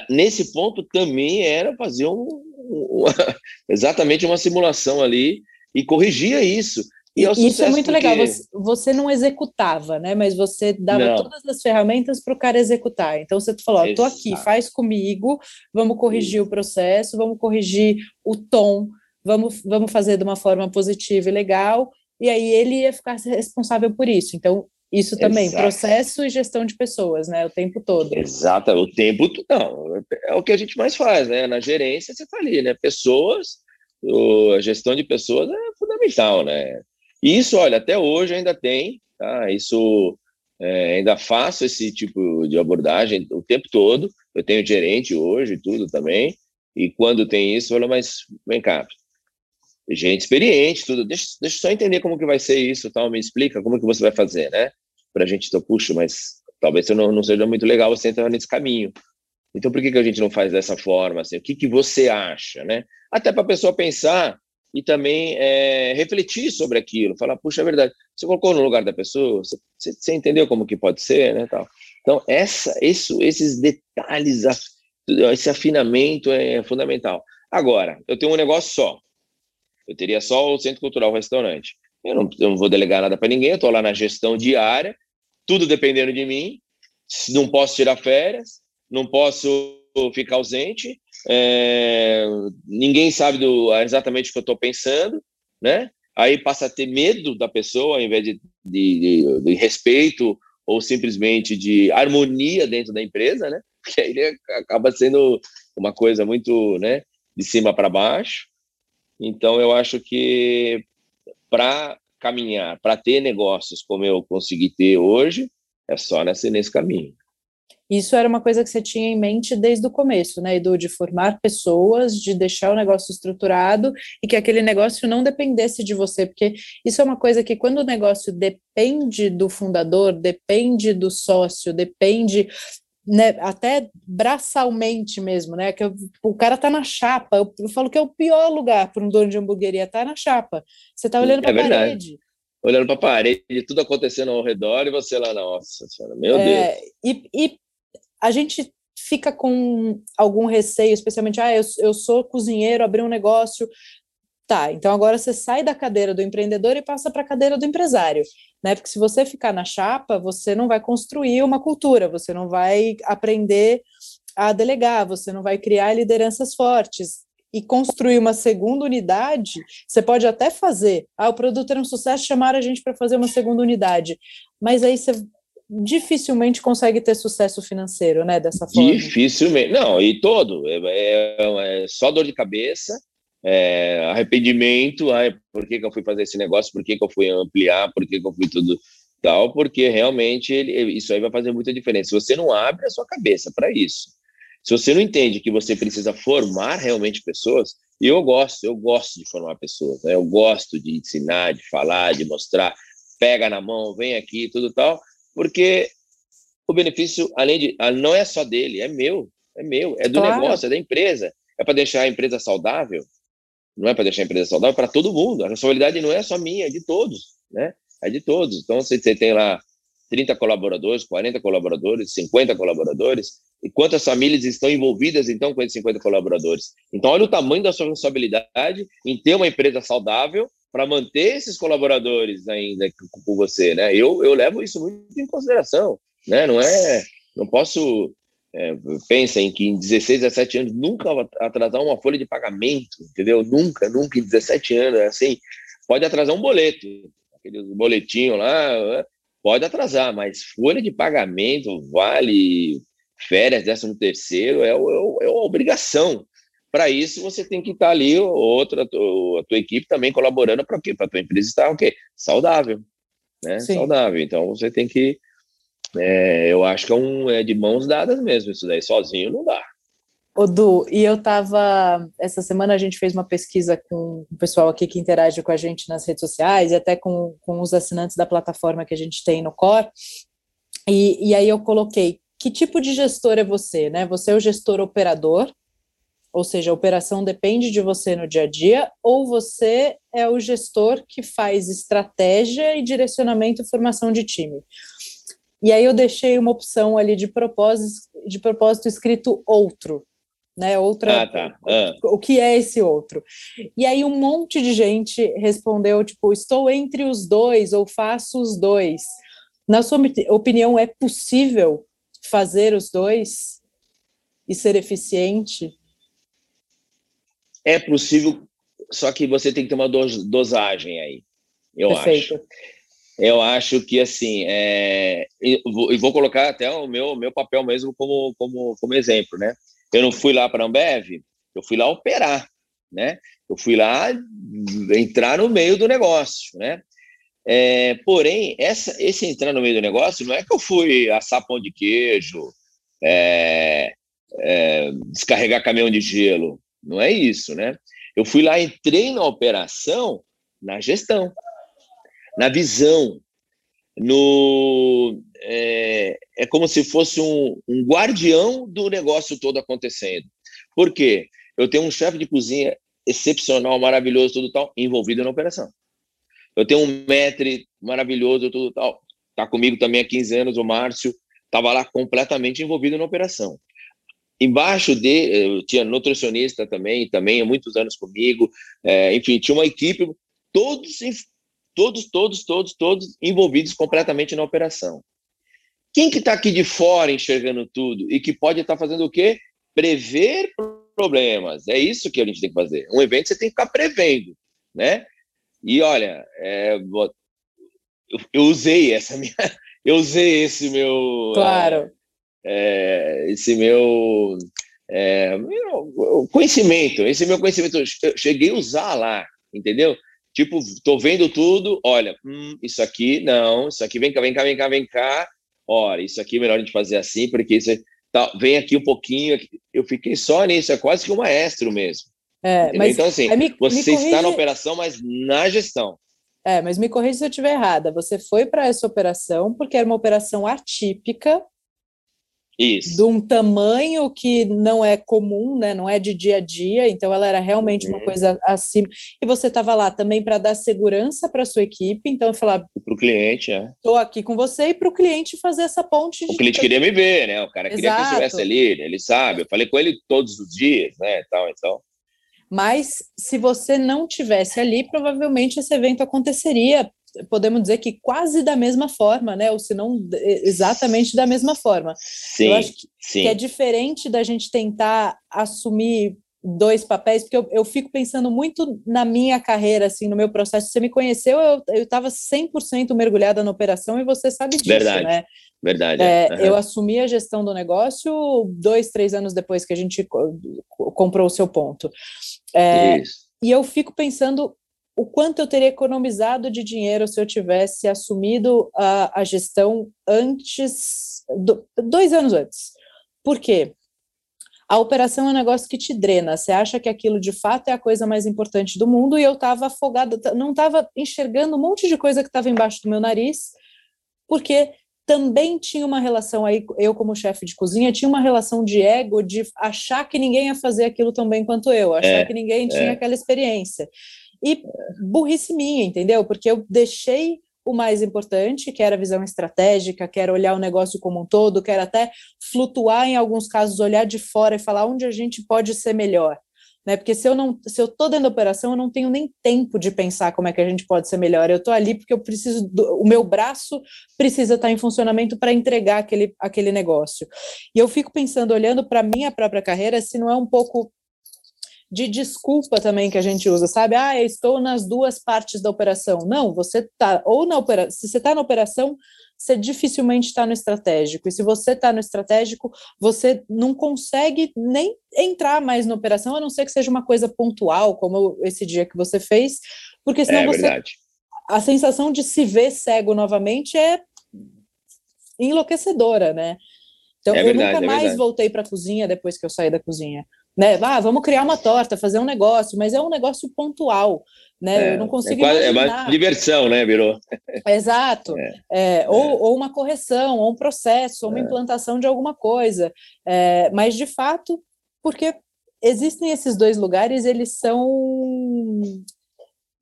nesse ponto também era fazer um, uma, <laughs> exatamente uma simulação ali e corrigia isso. E é isso é muito porque... legal. Você, você, não executava, né? Mas você dava não. todas as ferramentas para o cara executar. Então você falou: tô aqui, faz comigo, vamos corrigir isso. o processo, vamos corrigir o tom, vamos, vamos fazer de uma forma positiva e legal. E aí ele ia ficar responsável por isso. Então, isso também, Exato. processo e gestão de pessoas, né? O tempo todo. Exato, o tempo não. É o que a gente mais faz, né? Na gerência você está ali, né? Pessoas, a gestão de pessoas é fundamental, né? E isso, olha, até hoje ainda tem, tá? Isso é, ainda faço esse tipo de abordagem o tempo todo. Eu tenho gerente hoje, tudo também. E quando tem isso, eu falo, mas vem cá, gente experiente, tudo. Deixa, deixa eu só entender como que vai ser isso, tal. Me explica como que você vai fazer, né? Para a gente, então, puxa, mas talvez não, não seja muito legal você entrar nesse caminho. Então, por que, que a gente não faz dessa forma? Assim? O que, que você acha, né? Até para a pessoa pensar e também é, refletir sobre aquilo. Falar, puxa, é verdade. Você colocou no lugar da pessoa, você, você entendeu como que pode ser, né? Tal. Então, essa, isso, esses detalhes, esse afinamento é fundamental. Agora, eu tenho um negócio só. Eu teria só o Centro Cultural o Restaurante. Eu não, eu não vou delegar nada para ninguém, eu estou lá na gestão diária, tudo dependendo de mim. Não posso tirar férias, não posso ficar ausente, é, ninguém sabe do, exatamente o que eu estou pensando, né? Aí passa a ter medo da pessoa, ao invés de, de, de, de respeito ou simplesmente de harmonia dentro da empresa, né? <laughs> Porque aí acaba sendo uma coisa muito, né, de cima para baixo. Então, eu acho que para caminhar, para ter negócios como eu consegui ter hoje, é só nesse, nesse caminho. Isso era uma coisa que você tinha em mente desde o começo, né, Edu, de formar pessoas, de deixar o negócio estruturado e que aquele negócio não dependesse de você, porque isso é uma coisa que quando o negócio depende do fundador, depende do sócio, depende né, até braçalmente mesmo, né? Que eu, o cara tá na chapa. Eu, eu, falo que é o pior lugar para um dono de hamburgueria, tá na chapa. Você tá olhando para a é parede. Olhando para a parede, tudo acontecendo ao redor e você lá, nossa senhora, meu é, Deus. E, e a gente fica com algum receio, especialmente, ah, eu, eu sou cozinheiro, abri um negócio, Tá, então agora você sai da cadeira do empreendedor e passa para a cadeira do empresário, né? Porque se você ficar na chapa, você não vai construir uma cultura, você não vai aprender a delegar, você não vai criar lideranças fortes. E construir uma segunda unidade, você pode até fazer. Ah, o produto era um sucesso, chamaram a gente para fazer uma segunda unidade. Mas aí você dificilmente consegue ter sucesso financeiro, né? Dessa forma. Dificilmente. Não, e todo. É, é, é só dor de cabeça é, arrependimento, ai, por que, que eu fui fazer esse negócio, por que, que eu fui ampliar, por que, que eu fui tudo tal, porque realmente ele, isso aí vai fazer muita diferença. Se você não abre a sua cabeça para isso, Se você não entende que você precisa formar realmente pessoas, e eu gosto, eu gosto de formar pessoas, né? eu gosto de ensinar, de falar, de mostrar, pega na mão, vem aqui, tudo tal, porque o benefício, além de, ah, não é só dele, é meu, é meu, é do claro. negócio, é da empresa, é para deixar a empresa saudável, não é para deixar a empresa saudável, é para todo mundo. A responsabilidade não é só minha, é de todos, né? É de todos. Então, se você tem lá 30 colaboradores, 40 colaboradores, 50 colaboradores, e quantas famílias estão envolvidas, então, com esses 50 colaboradores? Então, olha o tamanho da sua responsabilidade em ter uma empresa saudável para manter esses colaboradores ainda com você, né? Eu, eu levo isso muito em consideração, né? Não é... Não posso é, pensa em que em 16, 17 anos nunca atrasar uma folha de pagamento, entendeu? Nunca, nunca em 17 anos, é assim, pode atrasar um boleto, aquele boletinho lá, pode atrasar, mas folha de pagamento, vale, férias, décimo terceiro, é, é, é uma obrigação. Para isso, você tem que estar ali, outra, a tua, a tua equipe também colaborando para quê? Para a tua empresa estar o quê? Saudável, né? Sim. Saudável. Então, você tem que é, eu acho que é, um, é de mãos dadas mesmo, isso daí sozinho não dá. Ô, Du, e eu estava. Essa semana a gente fez uma pesquisa com o pessoal aqui que interage com a gente nas redes sociais e até com, com os assinantes da plataforma que a gente tem no Core. E, e aí eu coloquei: que tipo de gestor é você? Né? Você é o gestor operador, ou seja, a operação depende de você no dia a dia, ou você é o gestor que faz estratégia e direcionamento e formação de time. E aí eu deixei uma opção ali de propósito, de propósito escrito outro, né? Outra. Ah, tá. ah. O que é esse outro? E aí um monte de gente respondeu tipo, estou entre os dois ou faço os dois. Na sua opinião, é possível fazer os dois e ser eficiente? É possível, só que você tem que ter uma dosagem aí, eu Perfeito. acho. Eu acho que assim, é, e vou, vou, colocar até o meu, meu papel mesmo como, como, como exemplo, né? Eu não fui lá para a Ambev, eu fui lá operar, né? Eu fui lá entrar no meio do negócio, né? É, porém, essa, esse entrar no meio do negócio não é que eu fui assar pão de queijo, é, é, descarregar caminhão de gelo, não é isso, né? Eu fui lá, entrei na operação, na gestão na visão, no é, é como se fosse um, um, guardião do negócio todo acontecendo. Por quê? Eu tenho um chefe de cozinha excepcional, maravilhoso, tudo tal, envolvido na operação. Eu tenho um metre maravilhoso, tudo tal, tá comigo também há 15 anos, o Márcio, estava lá completamente envolvido na operação. Embaixo de, eu tinha nutricionista também, também há muitos anos comigo, é, enfim, tinha uma equipe, todos todos, todos, todos, todos envolvidos completamente na operação. Quem que está aqui de fora enxergando tudo e que pode estar tá fazendo o quê? Prever problemas. É isso que a gente tem que fazer. Um evento você tem que ficar prevendo, né? E olha, é, eu, usei essa minha, <laughs> eu usei esse meu, claro, é, esse meu, é, meu conhecimento, esse meu conhecimento, eu cheguei a usar lá, entendeu? Tipo, tô vendo tudo, olha, hum, isso aqui, não, isso aqui, vem cá, vem cá, vem cá, vem cá. Olha, isso aqui é melhor a gente fazer assim, porque isso tá, vem aqui um pouquinho. Eu fiquei só nisso, é quase que um maestro mesmo. É, mas, então, assim, me, você me corrige... está na operação, mas na gestão. É, mas me corrija se eu estiver errada. Você foi para essa operação porque era uma operação atípica, isso. de um tamanho que não é comum, né? Não é de dia a dia, então ela era realmente uhum. uma coisa acima. E você estava lá também para dar segurança para sua equipe, então eu falava para o cliente, é. Estou aqui com você e para o cliente fazer essa ponte. O cliente queria me ver, né? O cara queria Exato. que eu estivesse ali, ele sabe. Eu falei com ele todos os dias, né? Tal, então. Mas se você não tivesse ali, provavelmente esse evento aconteceria podemos dizer que quase da mesma forma, né? Ou se não exatamente da mesma forma. Sim, eu acho que, que, é diferente da gente tentar assumir dois papéis, porque eu, eu fico pensando muito na minha carreira, assim, no meu processo. Você me conheceu, eu estava 100% mergulhada na operação e você sabe disso, Verdade. né? Verdade. É, uhum. Eu assumi a gestão do negócio dois, três anos depois que a gente comprou o seu ponto. É, Isso. E eu fico pensando o quanto eu teria economizado de dinheiro se eu tivesse assumido a, a gestão antes, do, dois anos antes. Por quê? a operação é um negócio que te drena. Você acha que aquilo de fato é a coisa mais importante do mundo, e eu estava afogada, não estava enxergando um monte de coisa que estava embaixo do meu nariz, porque também tinha uma relação aí, eu como chefe de cozinha, tinha uma relação de ego, de achar que ninguém ia fazer aquilo tão bem quanto eu, achar é, que ninguém tinha é. aquela experiência. E burrice minha, entendeu? Porque eu deixei o mais importante, que era a visão estratégica, que era olhar o negócio como um todo, que era até flutuar em alguns casos, olhar de fora e falar onde a gente pode ser melhor. Né? Porque se eu não, se eu estou dentro da operação, eu não tenho nem tempo de pensar como é que a gente pode ser melhor. Eu estou ali porque eu preciso, do, o meu braço precisa estar em funcionamento para entregar aquele, aquele negócio. E eu fico pensando, olhando para minha própria carreira, se não é um pouco de desculpa também que a gente usa, sabe? Ah, eu estou nas duas partes da operação. Não, você está ou na operação, se você está na operação, você dificilmente está no estratégico. E se você está no estratégico, você não consegue nem entrar mais na operação, a não ser que seja uma coisa pontual, como esse dia que você fez, porque senão é, você. Verdade. A sensação de se ver cego novamente é enlouquecedora, né? Então, é eu verdade, nunca é mais voltei para a cozinha depois que eu saí da cozinha né? Ah, vamos criar uma torta, fazer um negócio, mas é um negócio pontual, né? É, eu não consigo é, quase, imaginar. É uma diversão, né, virou? Exato. É, é, ou, é. ou uma correção, ou um processo, ou uma implantação de alguma coisa. mas, de fato, porque existem esses dois lugares, eles são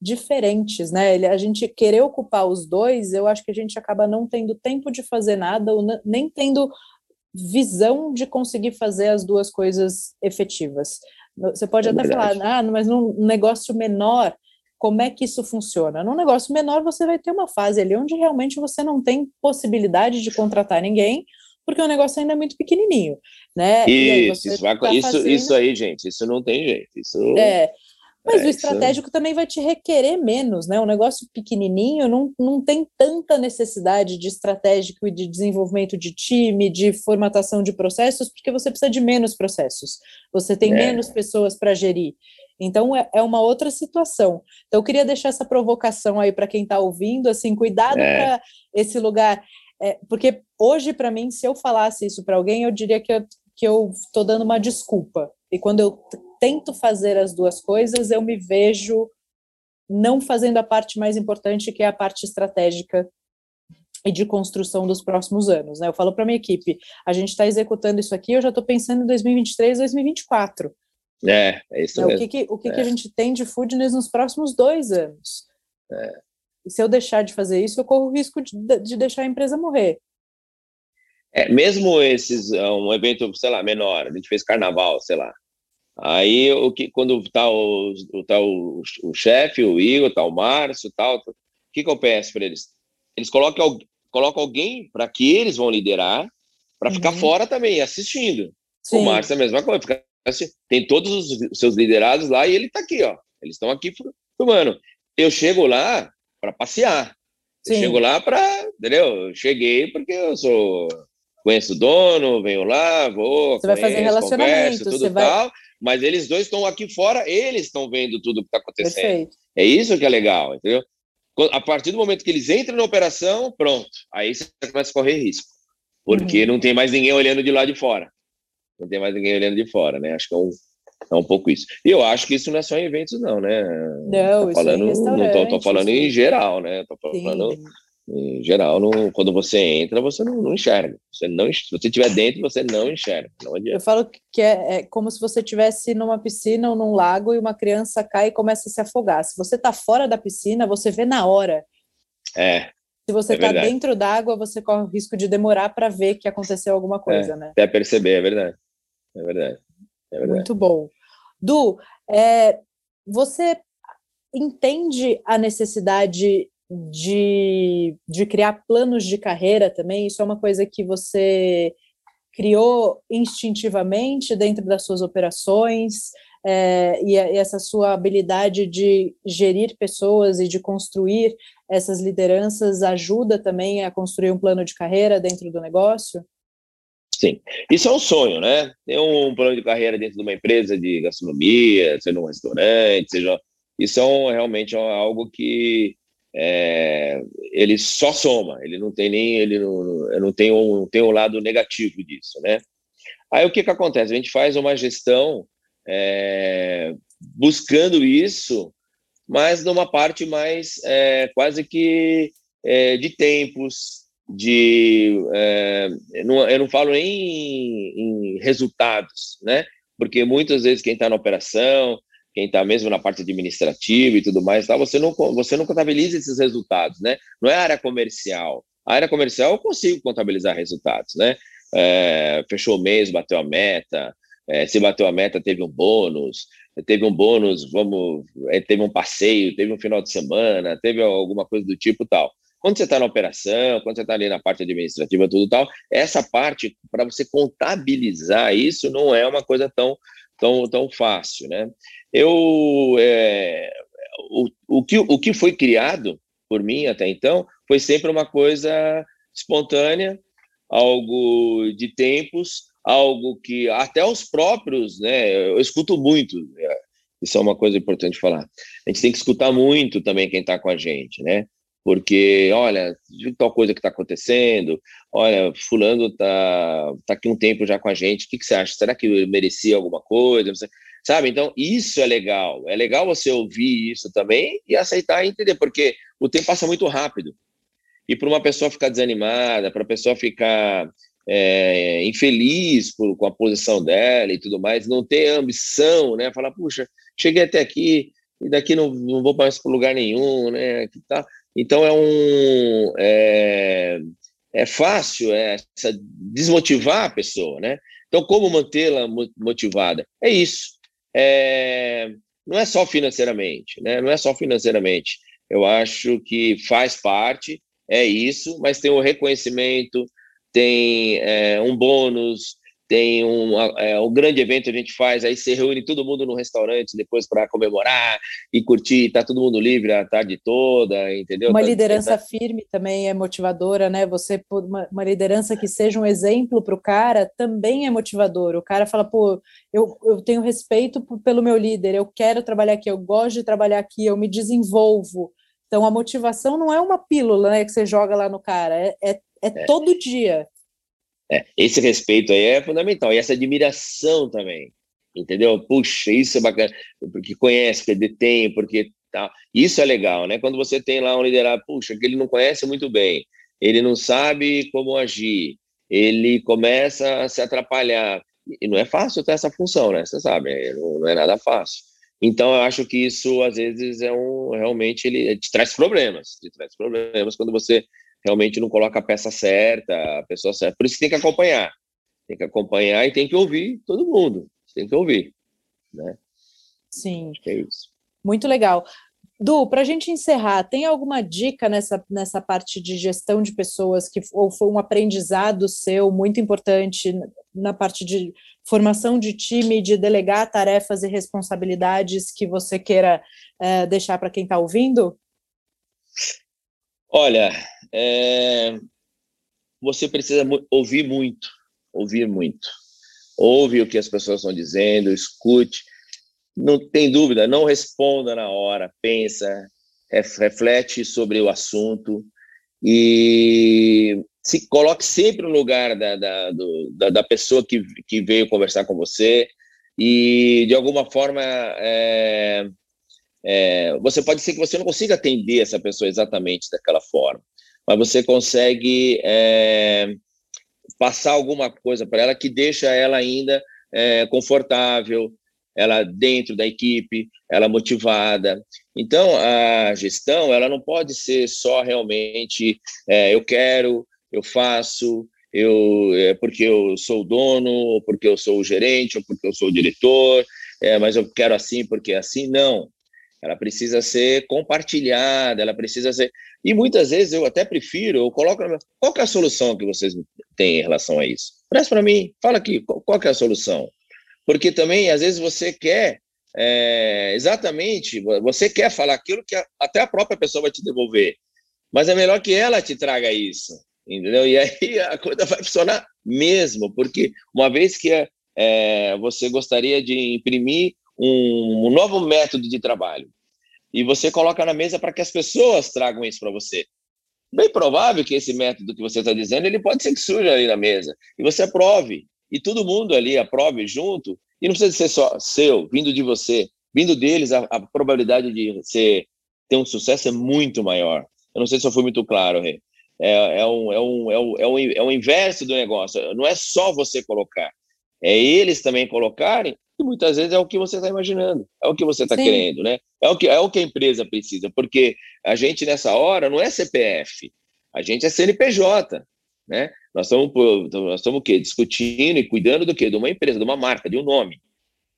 diferentes, né? A gente querer ocupar os dois, eu acho que a gente acaba não tendo tempo de fazer nada, ou nem tendo visão de conseguir fazer as duas coisas efetivas. Você pode é até verdade. falar, ah, mas num negócio menor, como é que isso funciona? Num negócio menor, você vai ter uma fase ali onde realmente você não tem possibilidade de contratar ninguém, porque o negócio ainda é muito pequenininho, né? Isso, isso, vai, tá isso, fazendo... isso aí, gente, isso não tem jeito. Isso... É, mas é, o estratégico isso... também vai te requerer menos, né? Um negócio pequenininho não, não tem tanta necessidade de estratégico e de desenvolvimento de time, de formatação de processos, porque você precisa de menos processos, você tem é. menos pessoas para gerir. Então é, é, uma outra situação. Então eu queria deixar essa provocação aí para quem está ouvindo, assim, cuidado é. para esse lugar, é, porque hoje para mim, se eu falasse isso para alguém, eu diria que eu estou dando uma desculpa. E quando eu tento fazer as duas coisas, eu me vejo não fazendo a parte mais importante, que é a parte estratégica e de construção dos próximos anos. Né? Eu falo para minha equipe, a gente está executando isso aqui, eu já estou pensando em 2023, 2024. É, é isso né? mesmo. O que, que o que, é. que, a gente tem de foodness nos próximos dois anos? É. E se eu deixar de fazer isso, eu corro o risco de, de deixar a empresa morrer. É, mesmo esses, é, um evento, sei lá, menor, a gente fez carnaval, sei lá, Aí, o que, quando tá o, tá o, o chefe, o Igor, tá o Márcio tal, o que, que eu peço para eles? Eles colocam, colocam alguém para que eles vão liderar, para uhum. ficar fora também, assistindo. Sim. O Márcio é a mesma coisa, fica assim, tem todos os seus liderados lá e ele está aqui, ó. Eles estão aqui filmando. Eu chego lá para passear. Eu chego lá para, entendeu? Eu cheguei porque eu sou conheço o dono, venho lá, vou, você conheço, vai fazer relacionamento, converso, tudo vai... tal mas eles dois estão aqui fora, eles estão vendo tudo o que está acontecendo. Perfeito. É isso que é legal, entendeu? A partir do momento que eles entram na operação, pronto, aí você começa a correr risco, porque uhum. não tem mais ninguém olhando de lá de fora. Não tem mais ninguém olhando de fora, né? Acho que é um, é um pouco isso. E eu acho que isso não é só em eventos, não, né? Não, tô falando, isso é não tô, tô falando em geral, né? Tô falando Sim em geral, não, quando você entra, você não, não enxerga. Você não, se você estiver dentro, você não enxerga. Não Eu falo que é, é, como se você estivesse numa piscina ou num lago e uma criança cai e começa a se afogar. Se você está fora da piscina, você vê na hora. É. Se você está é dentro d'água, você corre o risco de demorar para ver que aconteceu alguma coisa, é, né? Até perceber, é verdade. É verdade. É verdade. Muito bom. Du, é, você entende a necessidade de, de criar planos de carreira também? Isso é uma coisa que você criou instintivamente dentro das suas operações? É, e, essa sua habilidade de gerir pessoas e de construir essas lideranças ajuda também a construir um plano de carreira dentro do negócio? Sim, isso é um sonho, né? Ter um plano de carreira dentro de uma empresa de gastronomia, seja um restaurante, seja isso é um, realmente é algo que é, ele só soma, ele não tem nem ele não, não tem um tem um lado negativo disso, né? Aí o que, que acontece? A gente faz uma gestão é, buscando isso, mas numa parte mais é, quase que é, de tempos, de é, não, eu não falo nem em, em, resultados, né? Porque muitas vezes quem está na operação, quem está mesmo na parte administrativa e tudo mais, tá, você não você não contabiliza esses resultados, né? Não é área comercial. A área comercial eu consigo contabilizar resultados, né? É, fechou o mês, bateu a meta, é, se bateu a meta, teve um bônus, teve um bônus, vamos, é, teve um passeio, teve um final de semana, teve alguma coisa do tipo tal. Quando você está na operação, quando você está ali na parte administrativa, tudo tal, essa parte, para você contabilizar isso, não é uma coisa tão, tão, tão fácil, né? Eu, é, o, o, que, o que foi criado por mim até então foi sempre uma coisa espontânea, algo de tempos, algo que até os próprios, né? Eu escuto muito, é, isso é uma coisa importante falar. A gente tem que escutar muito também quem está com a gente, né? Porque, olha, tal coisa que está acontecendo, olha, fulano tá, tá aqui um tempo já com a gente, o que, que você acha? Será que merecia alguma coisa? Sabe? Então, isso é legal. É legal você ouvir isso também e aceitar e entender, porque o tempo passa muito rápido. E para uma pessoa ficar desanimada, para a pessoa ficar é, infeliz por, com a posição dela e tudo mais, não ter ambição, né? Falar, puxa, cheguei até aqui e daqui não, não vou mais para lugar nenhum, né? Que tá. Então é um é, é fácil é, essa, desmotivar a pessoa, né? Então como mantê-la motivada? É isso. É, não é só financeiramente, né? Não é só financeiramente. Eu acho que faz parte, é isso, mas tem o reconhecimento, tem é, um bônus, tem um, é, um grande evento que a gente faz, aí se reúne todo mundo no restaurante depois para comemorar e curtir, tá todo mundo livre a tarde toda, entendeu? Uma tá, liderança tá... firme também é motivadora, né? Você, uma, uma liderança que seja um exemplo para o cara também é motivador. O cara fala, pô, eu, eu tenho respeito pelo meu líder, eu quero trabalhar aqui, eu gosto de trabalhar aqui, eu me desenvolvo. Então a motivação não é uma pílula né, que você joga lá no cara, é, é é, é. todo dia. É, esse respeito aí é fundamental. E essa admiração também. Entendeu? Puxa, isso é bacana. Porque conhece, porque detém, porque tal. Isso é legal, né? Quando você tem lá um liderado, puxa, que ele não conhece muito bem, ele não sabe como agir, ele começa a se atrapalhar. E não é fácil ter essa função, né? Você sabe, é, não é nada fácil. Então, eu acho que isso, às vezes, é um realmente ele te traz problemas, te traz problemas quando você realmente não coloca a peça certa, a pessoa certa. Por isso que tem que acompanhar. Tem que acompanhar e tem que ouvir todo mundo. Tem que ouvir, né? Sim. é isso. Muito legal. Du, para a gente encerrar, tem alguma dica nessa, nessa parte de gestão de pessoas que ou foi um aprendizado seu muito importante na parte de formação de time, de delegar tarefas e responsabilidades que você queira é, deixar para quem está ouvindo? Olha, é, você precisa ouvir muito, ouvir muito. Ouve o que as pessoas estão dizendo, escute. Não tem dúvida, não responda na hora, pensa, reflete sobre o assunto e se coloque sempre no lugar da, da, do, da, da, pessoa que, que veio conversar com você e, de alguma forma, é, é, você pode ser que você não consiga atender essa pessoa exatamente daquela forma, mas você consegue é, passar alguma coisa para ela que deixa ela ainda é, confortável, ela dentro da equipe, ela motivada. Então, a gestão, ela não pode ser só realmente é, eu quero, eu faço, eu é porque eu sou o dono, ou porque eu sou o gerente, ou porque eu sou o diretor, é, mas eu quero assim porque é assim. Não, ela precisa ser compartilhada, ela precisa ser. E muitas vezes eu até prefiro, eu coloco. Qual é a solução que vocês têm em relação a isso? Presta para mim, fala aqui, qual é a solução? Porque também, às vezes, você quer. É, exatamente, você quer falar aquilo que até a própria pessoa vai te devolver, mas é melhor que ela te traga isso, entendeu? E aí <laughs> a coisa vai funcionar mesmo, porque uma vez que é, você gostaria de imprimir um, um novo método de trabalho e você coloca na mesa para que as pessoas tragam isso para você. Bem provável que esse método que você está dizendo, ele pode ser que surja ali na mesa, e você aprove, e todo mundo ali aprove junto, e não precisa ser só seu, vindo de você, vindo deles, a, a probabilidade de ser, ter um sucesso é muito maior. Eu não sei se eu fui muito claro, Rê. É, é, um, é, um, é, um, é, um, é o inverso do negócio. Não é só você colocar, é eles também colocarem, e muitas vezes é o que você está imaginando, é o que você está querendo, né? É o, que, é o que a empresa precisa, porque a gente nessa hora não é CPF, a gente é CNPJ, né? Nós estamos, nós estamos o quê? Discutindo e cuidando do quê? De uma empresa, de uma marca, de um nome.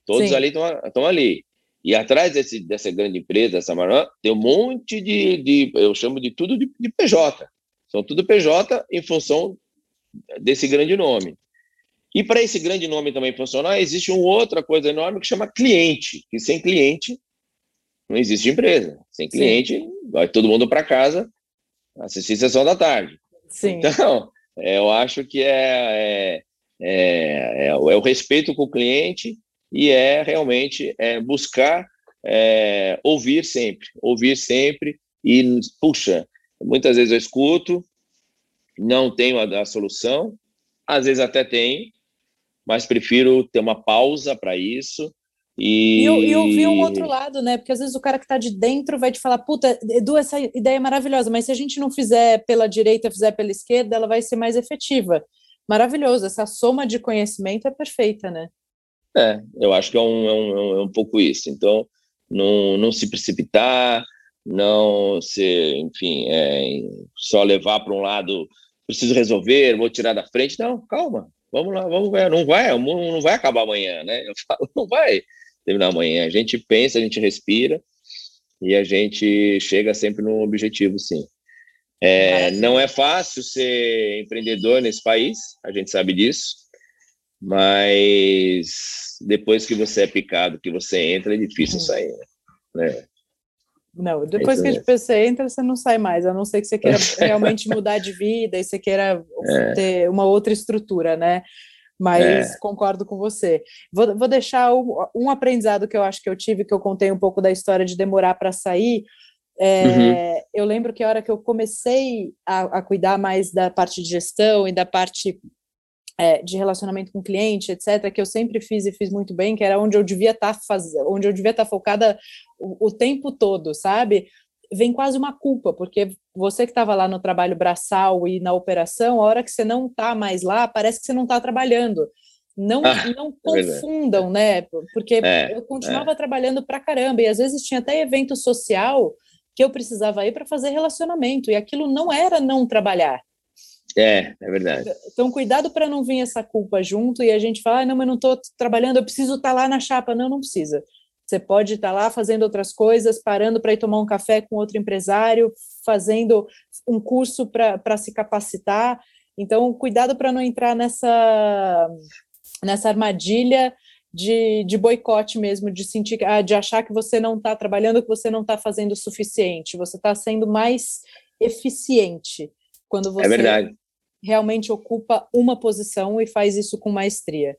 Todos Sim. ali estão ali. E atrás desse, dessa grande empresa, dessa marca, tem um monte de, de, eu chamo de tudo de, de PJ. São tudo PJ em função desse grande nome. E para esse grande nome também funcionar, existe uma outra coisa enorme que chama cliente, que sem cliente não existe empresa. Sem cliente, Sim. vai todo mundo para casa assistir sessão da tarde. Sim. Então, é, eu acho que é, é, é, é, o respeito com o cliente e é realmente é, buscar é, ouvir sempre, ouvir sempre e, puxa, muitas vezes eu escuto, não tenho a, a solução, às vezes até tenho, mas prefiro ter uma pausa para isso e... E, e ouvir um outro lado, né? Porque às vezes o cara que está de dentro vai te falar, puta, Edu, essa ideia é maravilhosa, mas se a gente não fizer pela direita, fizer pela esquerda, ela vai ser mais efetiva. Maravilhoso, essa soma de conhecimento é perfeita, né? É, eu acho que é um, é um, é um pouco isso. Então, não, não se precipitar, não se, enfim, é, só levar para um lado, preciso resolver, vou tirar da frente. Não, calma, vamos lá, vamos ver. Não vai, não vai acabar amanhã, né? Eu <laughs> falo, não vai terminar amanhã. A gente pensa, a gente respira e a gente chega sempre no objetivo, sim. É, não é fácil ser empreendedor nesse país, a gente sabe disso, mas depois que você é picado, que você entra, é difícil uhum. sair, né? Não, é depois é que você entra, você não sai mais, a não ser que você queira <laughs> realmente mudar de vida e você queira é. ter uma outra estrutura, né? mas é. concordo com você. Vou, vou deixar um, um, aprendizado que eu acho que eu tive, que eu contei um pouco da história de demorar para sair. É, uhum. Eu lembro que a hora que eu comecei a, a, cuidar mais da parte de gestão e da parte é, de relacionamento com cliente, etc., que eu sempre fiz e fiz muito bem, que era onde eu devia estar tá fazendo, onde eu devia estar tá focada o, o tempo todo, sabe? vem quase uma culpa, porque você que estava lá no trabalho braçal e na operação, a hora que você não está mais lá, parece que você não está trabalhando. Não, ah, não <laughs> é confundam, né? Porque é, eu continuava é. trabalhando pra caramba, e às vezes tinha até evento social que eu precisava ir para fazer relacionamento, e aquilo não era não trabalhar. É, é verdade. Então, cuidado para não vir essa culpa junto e a gente falar, ah, não, mas não estou trabalhando, eu preciso estar tá lá na chapa. Não, não precisa. Você pode estar lá fazendo outras coisas, parando para ir tomar um café com outro empresário, fazendo um curso para se capacitar. Então, cuidado para não entrar nessa, nessa armadilha de, de boicote mesmo, de sentir, ah, de achar que você não está trabalhando, que você não está fazendo o suficiente. Você está sendo mais eficiente quando é você é realmente ocupa uma posição e faz isso com maestria.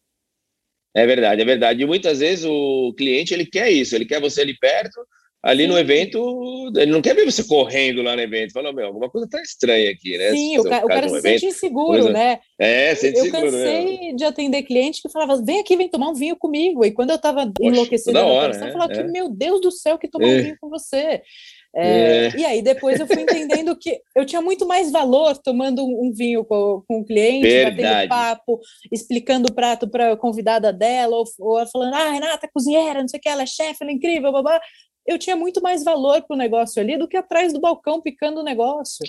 É verdade, é verdade. E muitas vezes o cliente ele quer isso, ele quer você ali perto, ali Sim. no evento, ele não quer ver você correndo lá no evento. Fala, meu, alguma coisa tá estranha aqui, né? Sim, o, ca o cara se evento, sente inseguro, coisa... né? É, sente Eu cansei né? de atender cliente que falava, vem aqui, vem tomar um vinho comigo. E quando eu tava enlouquecida na hora, né? eu falava, é. meu Deus do céu, que tomar é. um vinho com você. É, é. E aí depois eu fui entendendo que eu tinha muito mais valor tomando um, vinho com, com o cliente, Verdade. batendo papo, explicando o prato para a convidada dela, ou, ou falando, ah, Renata, cozinheira, não sei o que, ela é chefe, ela é incrível, babá. Eu tinha muito mais valor para o negócio ali do que atrás do balcão picando o negócio.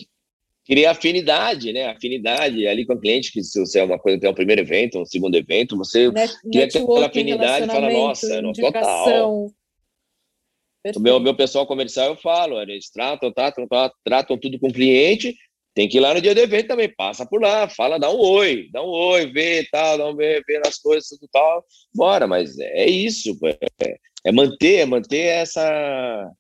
Queria afinidade, né? Afinidade ali com o cliente, que se você é uma coisa, tem um primeiro evento, um segundo evento, você Net, queria aquela afinidade e fala, nossa, não, total. O meu, meu pessoal comercial, eu falo, eles tratam, tratam, tratam, tratam tudo com o cliente, tem que ir lá no dia do evento também, passa por lá, fala, dá um oi, dá um oi, vê tal, dá um vê, vê as coisas, tudo tal, bora, mas é isso, é, é manter, é manter essa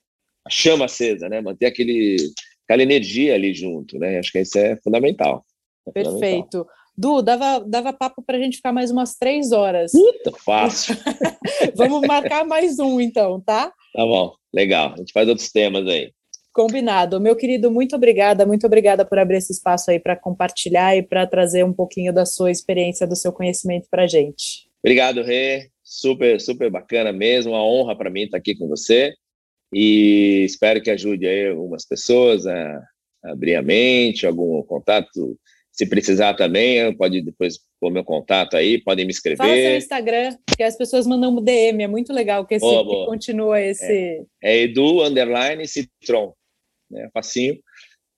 chama acesa, né, manter aquele, aquela energia ali junto, né, acho que isso é fundamental. É Perfeito. Fundamental. Du, dava, dava papo para a gente ficar mais umas três horas. Puta, fácil. <laughs> Vamos marcar mais um, então, tá? Tá bom, legal. A gente faz outros temas aí. Combinado. Meu querido, muito obrigada, muito obrigada por abrir esse espaço aí para compartilhar e para trazer um pouquinho da sua experiência, do seu conhecimento para a gente. Obrigado, Rê. Super, super bacana mesmo. Uma honra para mim estar aqui com você. E espero que ajude aí algumas pessoas a abrir a mente, algum contato. Se precisar também, pode depois pôr meu contato aí, podem me escrever. Fala seu Instagram, que as pessoas mandam um DM, é muito legal que esse boa, boa. continua esse. É, é Edu Underline Citron né? Facinho.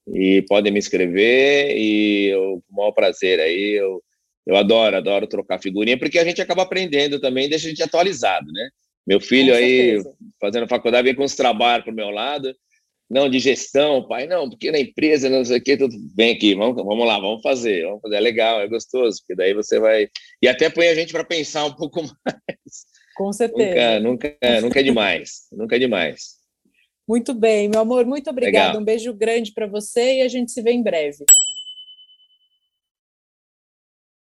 E podem me escrever e eu, com o maior prazer aí, eu, eu adoro, adoro trocar figurinha, porque a gente acaba aprendendo também, deixa a gente atualizado, né? Meu filho aí, fazendo faculdade, vem com os trabalhos pro meu lado, não de gestão, pai, não, porque na empresa, não sei o que, tudo vem aqui, vamos, vamos lá, vamos fazer, vamos fazer, é legal, é gostoso, porque daí você vai, e até põe a gente para pensar um <laughs> pouco mais. Com certeza. Nunca, nunca, nunca é demais, nunca é demais. Muito bem, meu amor, muito obrigada. Um beijo grande para você e a gente se vê em breve.